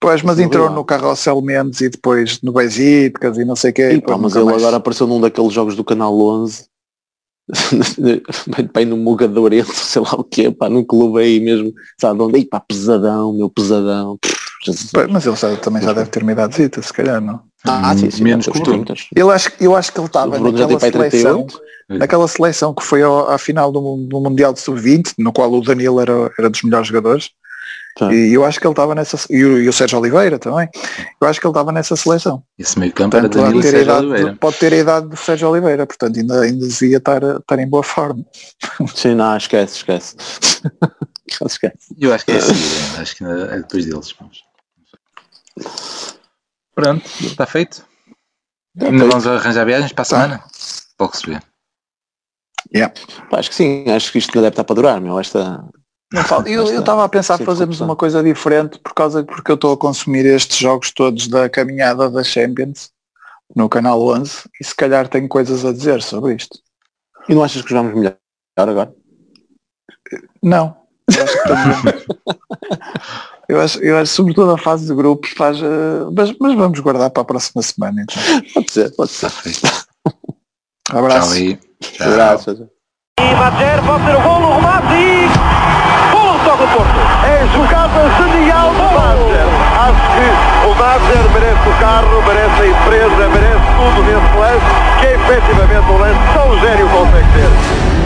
E: Pois, mas entrou no Carrossel Mendes e depois no Besiktas e não sei o quê.
D: E, pá, mas ele mais... agora apareceu num daqueles jogos do Canal 11 bem no Mugadorento, sei lá o quê, pá, num clube aí mesmo, sabe onde? Aí, pá, pesadão, meu pesadão.
E: mas ele já, também já deve ter uma idade se calhar, não?
D: Ah, sim, sim.
C: Menos o Bruno.
D: muitas.
E: Eu acho, eu acho que ele estava naquela seleção,
D: 38.
E: naquela seleção que foi ao- à final do, do Mundial de Sub-20, no qual o Danilo era, era dos melhores jogadores.
D: Tá.
E: E eu acho que ele estava nessa e o, e o Sérgio Oliveira também. Eu acho que ele estava nessa seleção.
C: Esse meio campo era
E: Portanto,
C: Danilo e
E: pode ter, idade,
C: Oliveira.
E: pode ter a idade do Sérgio Oliveira, portanto ainda, ainda devia estar, estar em boa forma.
D: Sim, não, esquece, esquece. esquece.
C: Eu acho que é a seguir, ainda. acho que ainda é depois deles. vamos. Pronto, está feito. Ainda vamos arranjar viagens para a semana? Pode receber.
D: Pá, acho que sim, acho que isto ainda deve estar para durar, meu. Esta.
E: Não falta. Eu estava a pensar
D: Sim,
E: fazermos uma coisa diferente por causa porque eu estou a consumir estes jogos todos da caminhada da Champions no canal 11 e se calhar tenho coisas a dizer sobre isto.
D: E não achas que jogamos melhor agora?
E: Não. Eu acho que estamos- eu acho, eu acho sobretudo a fase de grupos faz. eh, Mas, mas vamos guardar para a próxima semana então.
D: Pode ser, pode ser.
E: Abraço.
C: Tchau aí. Tchau.
D: Abraço.
B: E Madjer pode ser o gol no remate e... Gol só do Porto.
F: É jogada genial do Madger. Acho que o Madger merece o carro, merece a empresa, merece tudo nesse lance, que é efetivamente um lance tão gênio consegue ter.